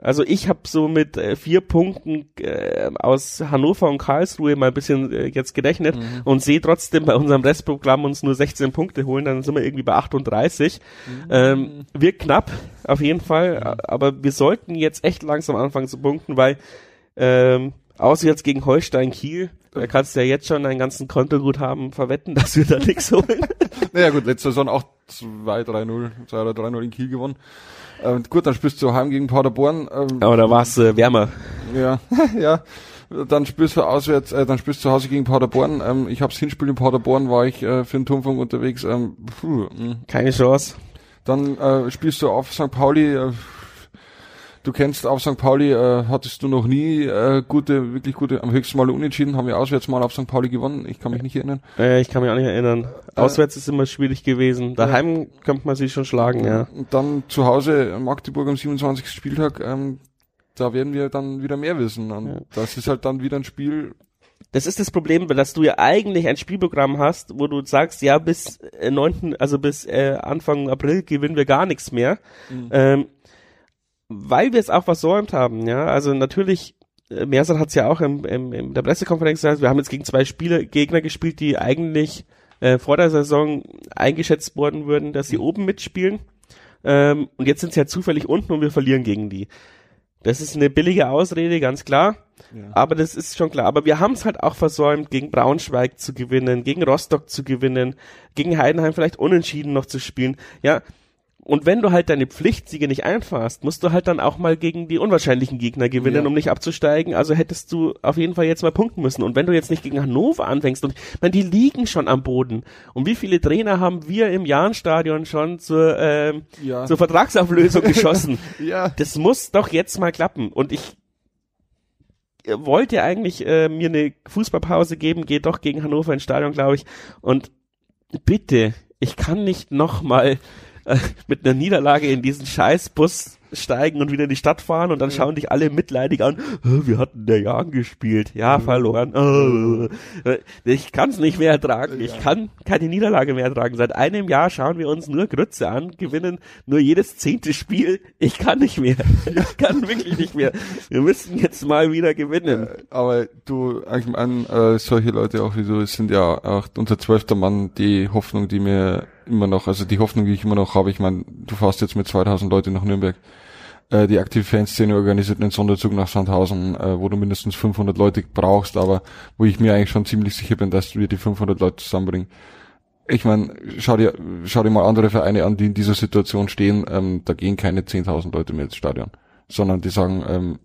A: also ich habe so mit äh, vier Punkten äh, aus Hannover und Karlsruhe mal ein bisschen äh, jetzt gerechnet mhm. und sehe trotzdem bei unserem Restprogramm uns nur 16 Punkte holen, dann sind wir irgendwie bei 38. Mhm. Ähm, wird knapp, auf jeden Fall, aber wir sollten jetzt echt langsam anfangen zu punkten, weil ähm, auswärts gegen Holstein Kiel, da kannst du ja jetzt schon deinen ganzen Kontoguthaben verwetten, dass wir da nichts holen.
B: naja gut, letzte Saison auch 2-3-0, 2 oder 3-0 in Kiel gewonnen. Äh, gut, dann spielst du heim gegen Paderborn.
A: Ähm, Aber da war es äh, wärmer.
B: Ja, ja. Dann spielst du auswärts, äh, dann spielst du zu Hause gegen Paderborn. Ähm, ich hab's Hinspiel in Paderborn, war ich äh, für den Turmfunk unterwegs. Ähm,
A: puh, hm. Keine Chance.
B: Dann äh, spielst du auf St. Pauli. Äh, Du kennst auf St. Pauli, äh, hattest du noch nie äh, gute, wirklich gute, am höchsten Mal unentschieden, haben wir auswärts mal auf St. Pauli gewonnen. Ich kann mich nicht erinnern.
A: Äh, ich kann mich auch nicht erinnern. Äh, auswärts ist immer schwierig gewesen. Daheim äh, könnte man sich schon schlagen, ja.
B: Und dann zu Hause Magdeburg am 27. Spieltag, ähm, da werden wir dann wieder mehr wissen. Und ja. das ist halt dann wieder ein Spiel,
A: das ist das Problem, dass du ja eigentlich ein Spielprogramm hast, wo du sagst, ja, bis äh, 9., also bis äh, Anfang April gewinnen wir gar nichts mehr. Mhm. Ähm, weil wir es auch versäumt haben, ja, also natürlich, äh, Mersat hat es ja auch im, im, in der Pressekonferenz gesagt, wir haben jetzt gegen zwei Spieler, Gegner gespielt, die eigentlich äh, vor der Saison eingeschätzt worden würden, dass sie mhm. oben mitspielen. Ähm, und jetzt sind sie ja zufällig unten und wir verlieren gegen die. Das ist eine billige Ausrede, ganz klar. Ja. Aber das ist schon klar. Aber wir haben es halt auch versäumt, gegen Braunschweig zu gewinnen, gegen Rostock zu gewinnen, gegen Heidenheim vielleicht unentschieden noch zu spielen. Ja, und wenn du halt deine Pflichtsiege nicht einfahrst, musst du halt dann auch mal gegen die unwahrscheinlichen Gegner gewinnen, ja. um nicht abzusteigen. Also hättest du auf jeden Fall jetzt mal punkten müssen. Und wenn du jetzt nicht gegen Hannover anfängst, und man, die liegen schon am Boden. Und wie viele Trainer haben wir im Jahnstadion schon zur, äh, ja. zur Vertragsauflösung geschossen? ja. Das muss doch jetzt mal klappen. Und ich wollte eigentlich äh, mir eine Fußballpause geben, geht doch gegen Hannover ins Stadion, glaube ich. Und bitte, ich kann nicht noch mit einer Niederlage in diesen Scheißbus steigen und wieder in die Stadt fahren und dann schauen dich alle mitleidig an. Wir hatten der Jahren gespielt. Ja, verloren. Ich kann es nicht mehr ertragen. Ich kann keine Niederlage mehr ertragen. Seit einem Jahr schauen wir uns nur Grütze an, gewinnen nur jedes zehnte Spiel. Ich kann nicht mehr. Ich kann wirklich nicht mehr. Wir müssen jetzt mal wieder gewinnen.
B: Aber du, ich meine, äh, solche Leute auch wie du sind ja auch unser zwölfter Mann die Hoffnung, die mir immer noch, also die Hoffnung, die ich immer noch habe, ich meine, du fährst jetzt mit 2000 Leuten nach Nürnberg. Äh, die aktive Fanszene organisiert einen Sonderzug nach Sandhausen, äh, wo du mindestens 500 Leute brauchst, aber wo ich mir eigentlich schon ziemlich sicher bin, dass wir die 500 Leute zusammenbringen. Ich meine, schau dir, schau dir mal andere Vereine an, die in dieser Situation stehen. Ähm, da gehen keine 10.000 Leute mehr ins Stadion, sondern die sagen, ähm,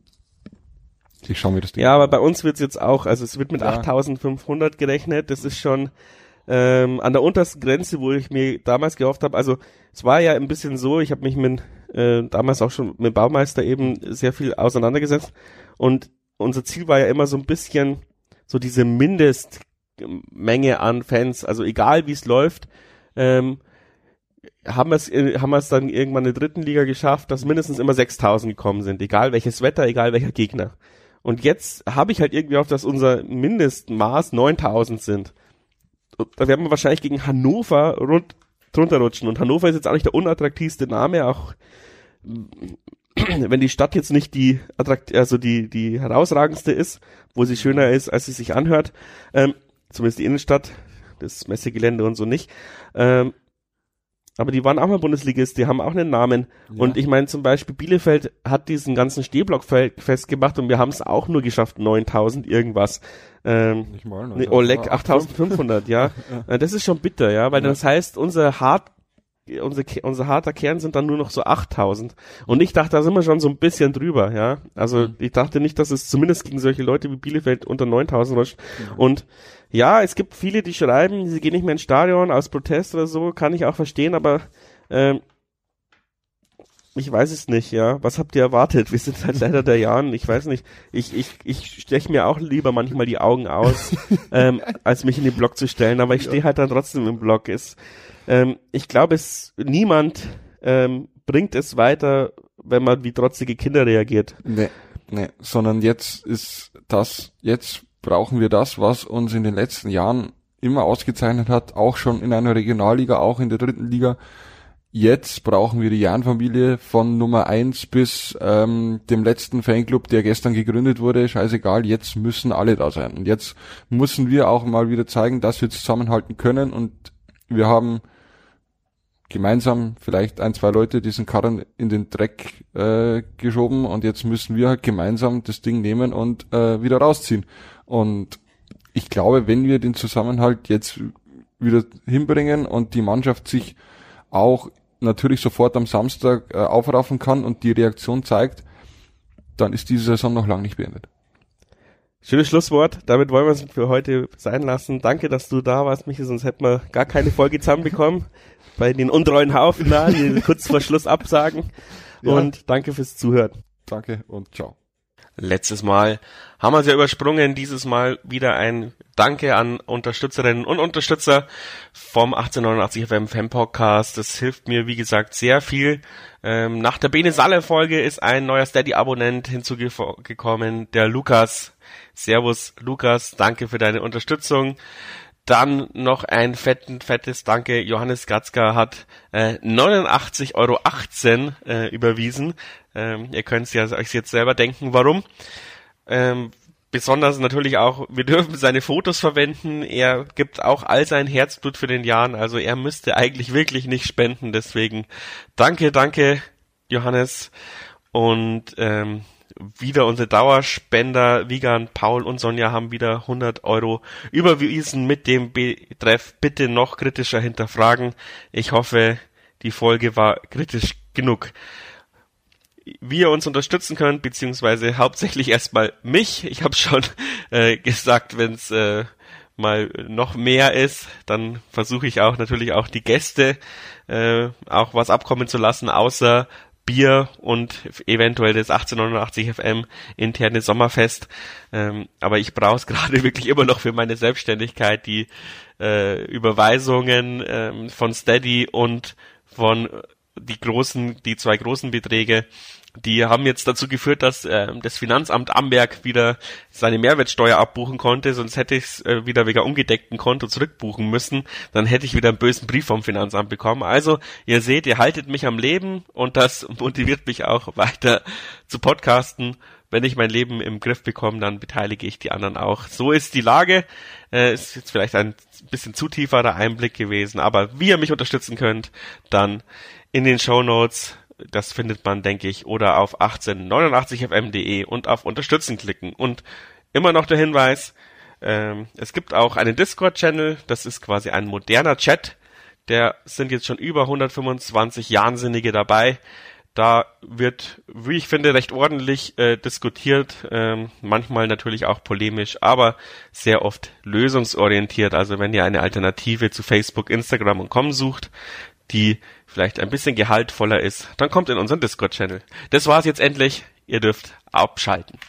B: ich schaue mir das
A: Ding Ja, aber bei uns wird's jetzt auch, also es wird mit ja. 8.500 gerechnet. Das ist schon ähm, an der untersten Grenze, wo ich mir damals gehofft habe, also es war ja ein bisschen so, ich habe mich mit äh, damals auch schon mit Baumeister eben sehr viel auseinandergesetzt und unser Ziel war ja immer so ein bisschen so diese Mindestmenge an Fans, also egal wie es läuft, ähm, haben wir es haben wir es dann irgendwann in der dritten Liga geschafft, dass mindestens immer 6000 gekommen sind, egal welches Wetter, egal welcher Gegner. Und jetzt habe ich halt irgendwie auf, dass unser Mindestmaß 9000 sind da werden wir wahrscheinlich gegen Hannover rund, drunter rutschen. Und Hannover ist jetzt auch nicht der unattraktivste Name, auch wenn die Stadt jetzt nicht die attrakt also die die herausragendste ist, wo sie schöner ist, als sie sich anhört, ähm, zumindest die Innenstadt, das Messegelände und so nicht. Ähm, aber die waren auch mal Bundesligist, die haben auch einen Namen. Ja. Und ich meine zum Beispiel Bielefeld hat diesen ganzen Stehblock festgemacht und wir haben es auch nur geschafft, 9000 irgendwas. Ähm, Nicht mal, ne? Oleg 8500, ja. ja. Äh, das ist schon bitter, ja, weil ja. das heißt, unser hart unser, unser harter Kern sind dann nur noch so 8000. Und ich dachte, da sind wir schon so ein bisschen drüber, ja. Also mhm. ich dachte nicht, dass es zumindest gegen solche Leute wie Bielefeld unter 9000 rutscht. Mhm. Und ja, es gibt viele, die schreiben, sie gehen nicht mehr ins Stadion aus Protest oder so, kann ich auch verstehen, aber ähm, ich weiß es nicht, ja. Was habt ihr erwartet? Wir sind halt leider der Jahren, ich weiß nicht. Ich, ich, ich steche mir auch lieber manchmal die Augen aus, ähm, als mich in den Block zu stellen, aber ich stehe halt dann trotzdem im Block. Ist, ähm, ich glaube, es niemand ähm, bringt es weiter, wenn man wie trotzige Kinder reagiert.
B: Nee, nee, sondern jetzt ist das, jetzt brauchen wir das, was uns in den letzten Jahren immer ausgezeichnet hat, auch schon in einer Regionalliga, auch in der dritten Liga. Jetzt brauchen wir die Jan-Familie von Nummer eins bis ähm, dem letzten Fanclub, der gestern gegründet wurde. Scheißegal, jetzt müssen alle da sein. Und jetzt müssen wir auch mal wieder zeigen, dass wir zusammenhalten können. Und wir haben gemeinsam vielleicht ein, zwei Leute diesen Karren in den Dreck äh, geschoben und jetzt müssen wir halt gemeinsam das Ding nehmen und äh, wieder rausziehen. Und ich glaube, wenn wir den Zusammenhalt jetzt wieder hinbringen und die Mannschaft sich auch natürlich sofort am Samstag äh, aufraffen kann und die Reaktion zeigt, dann ist diese Saison noch lange nicht beendet.
A: Schönes Schlusswort. Damit wollen wir es für heute sein lassen. Danke, dass du da warst, Michi, sonst hätten wir gar keine Folge zusammenbekommen. Bei den untreuen Haufen da, die kurz vor Schluss absagen. Ja. Und danke fürs Zuhören.
B: Danke und ciao.
A: Letztes Mal haben wir ja übersprungen, dieses Mal wieder ein Danke an Unterstützerinnen und Unterstützer vom 1889 FM Fan Podcast. Das hilft mir, wie gesagt, sehr viel. Ähm, nach der Bene Salle Folge ist ein neuer Steady-Abonnent hinzugekommen, der Lukas. Servus Lukas, danke für deine Unterstützung. Dann noch ein fetten, fettes Danke. Johannes Gatzka hat äh, 89,18 Euro äh, überwiesen. Ähm, ihr könnt ja euch jetzt selber denken, warum. Ähm, besonders natürlich auch, wir dürfen seine Fotos verwenden. Er gibt auch all sein Herzblut für den Jahren. Also er müsste eigentlich wirklich nicht spenden. Deswegen danke, danke, Johannes. Und ähm, wieder unsere Dauerspender Wigan, Paul und Sonja haben wieder 100 Euro überwiesen mit dem Betreff bitte noch kritischer hinterfragen. Ich hoffe, die Folge war kritisch genug. Wie ihr uns unterstützen könnt, beziehungsweise hauptsächlich erstmal mich. Ich habe schon äh, gesagt, wenn es äh, mal noch mehr ist, dann versuche ich auch natürlich auch die Gäste äh, auch was abkommen zu lassen, außer Bier und eventuell das 1889 FM interne Sommerfest. Ähm, aber ich brauche es gerade wirklich immer noch für meine Selbstständigkeit, die äh, Überweisungen ähm, von Steady und von die großen, die zwei großen Beträge die haben jetzt dazu geführt, dass äh, das Finanzamt Amberg wieder seine Mehrwertsteuer abbuchen konnte, sonst hätte ich es äh, wieder wegen ungedeckten Konto zurückbuchen müssen. Dann hätte ich wieder einen bösen Brief vom Finanzamt bekommen. Also, ihr seht, ihr haltet mich am Leben und das motiviert mich auch weiter zu podcasten. Wenn ich mein Leben im Griff bekomme, dann beteilige ich die anderen auch. So ist die Lage. Äh, ist jetzt vielleicht ein bisschen zu tieferer Einblick gewesen, aber wie ihr mich unterstützen könnt, dann in den Show Notes das findet man, denke ich, oder auf 1889fm.de und auf Unterstützen klicken. Und immer noch der Hinweis, ähm, es gibt auch einen Discord-Channel, das ist quasi ein moderner Chat. Der sind jetzt schon über 125 Jahnsinnige dabei. Da wird, wie ich finde, recht ordentlich äh, diskutiert, ähm, manchmal natürlich auch polemisch, aber sehr oft lösungsorientiert. Also wenn ihr eine Alternative zu Facebook, Instagram und Com sucht, die vielleicht ein bisschen gehaltvoller ist, dann kommt in unseren Discord-Channel. Das war's jetzt endlich. Ihr dürft abschalten.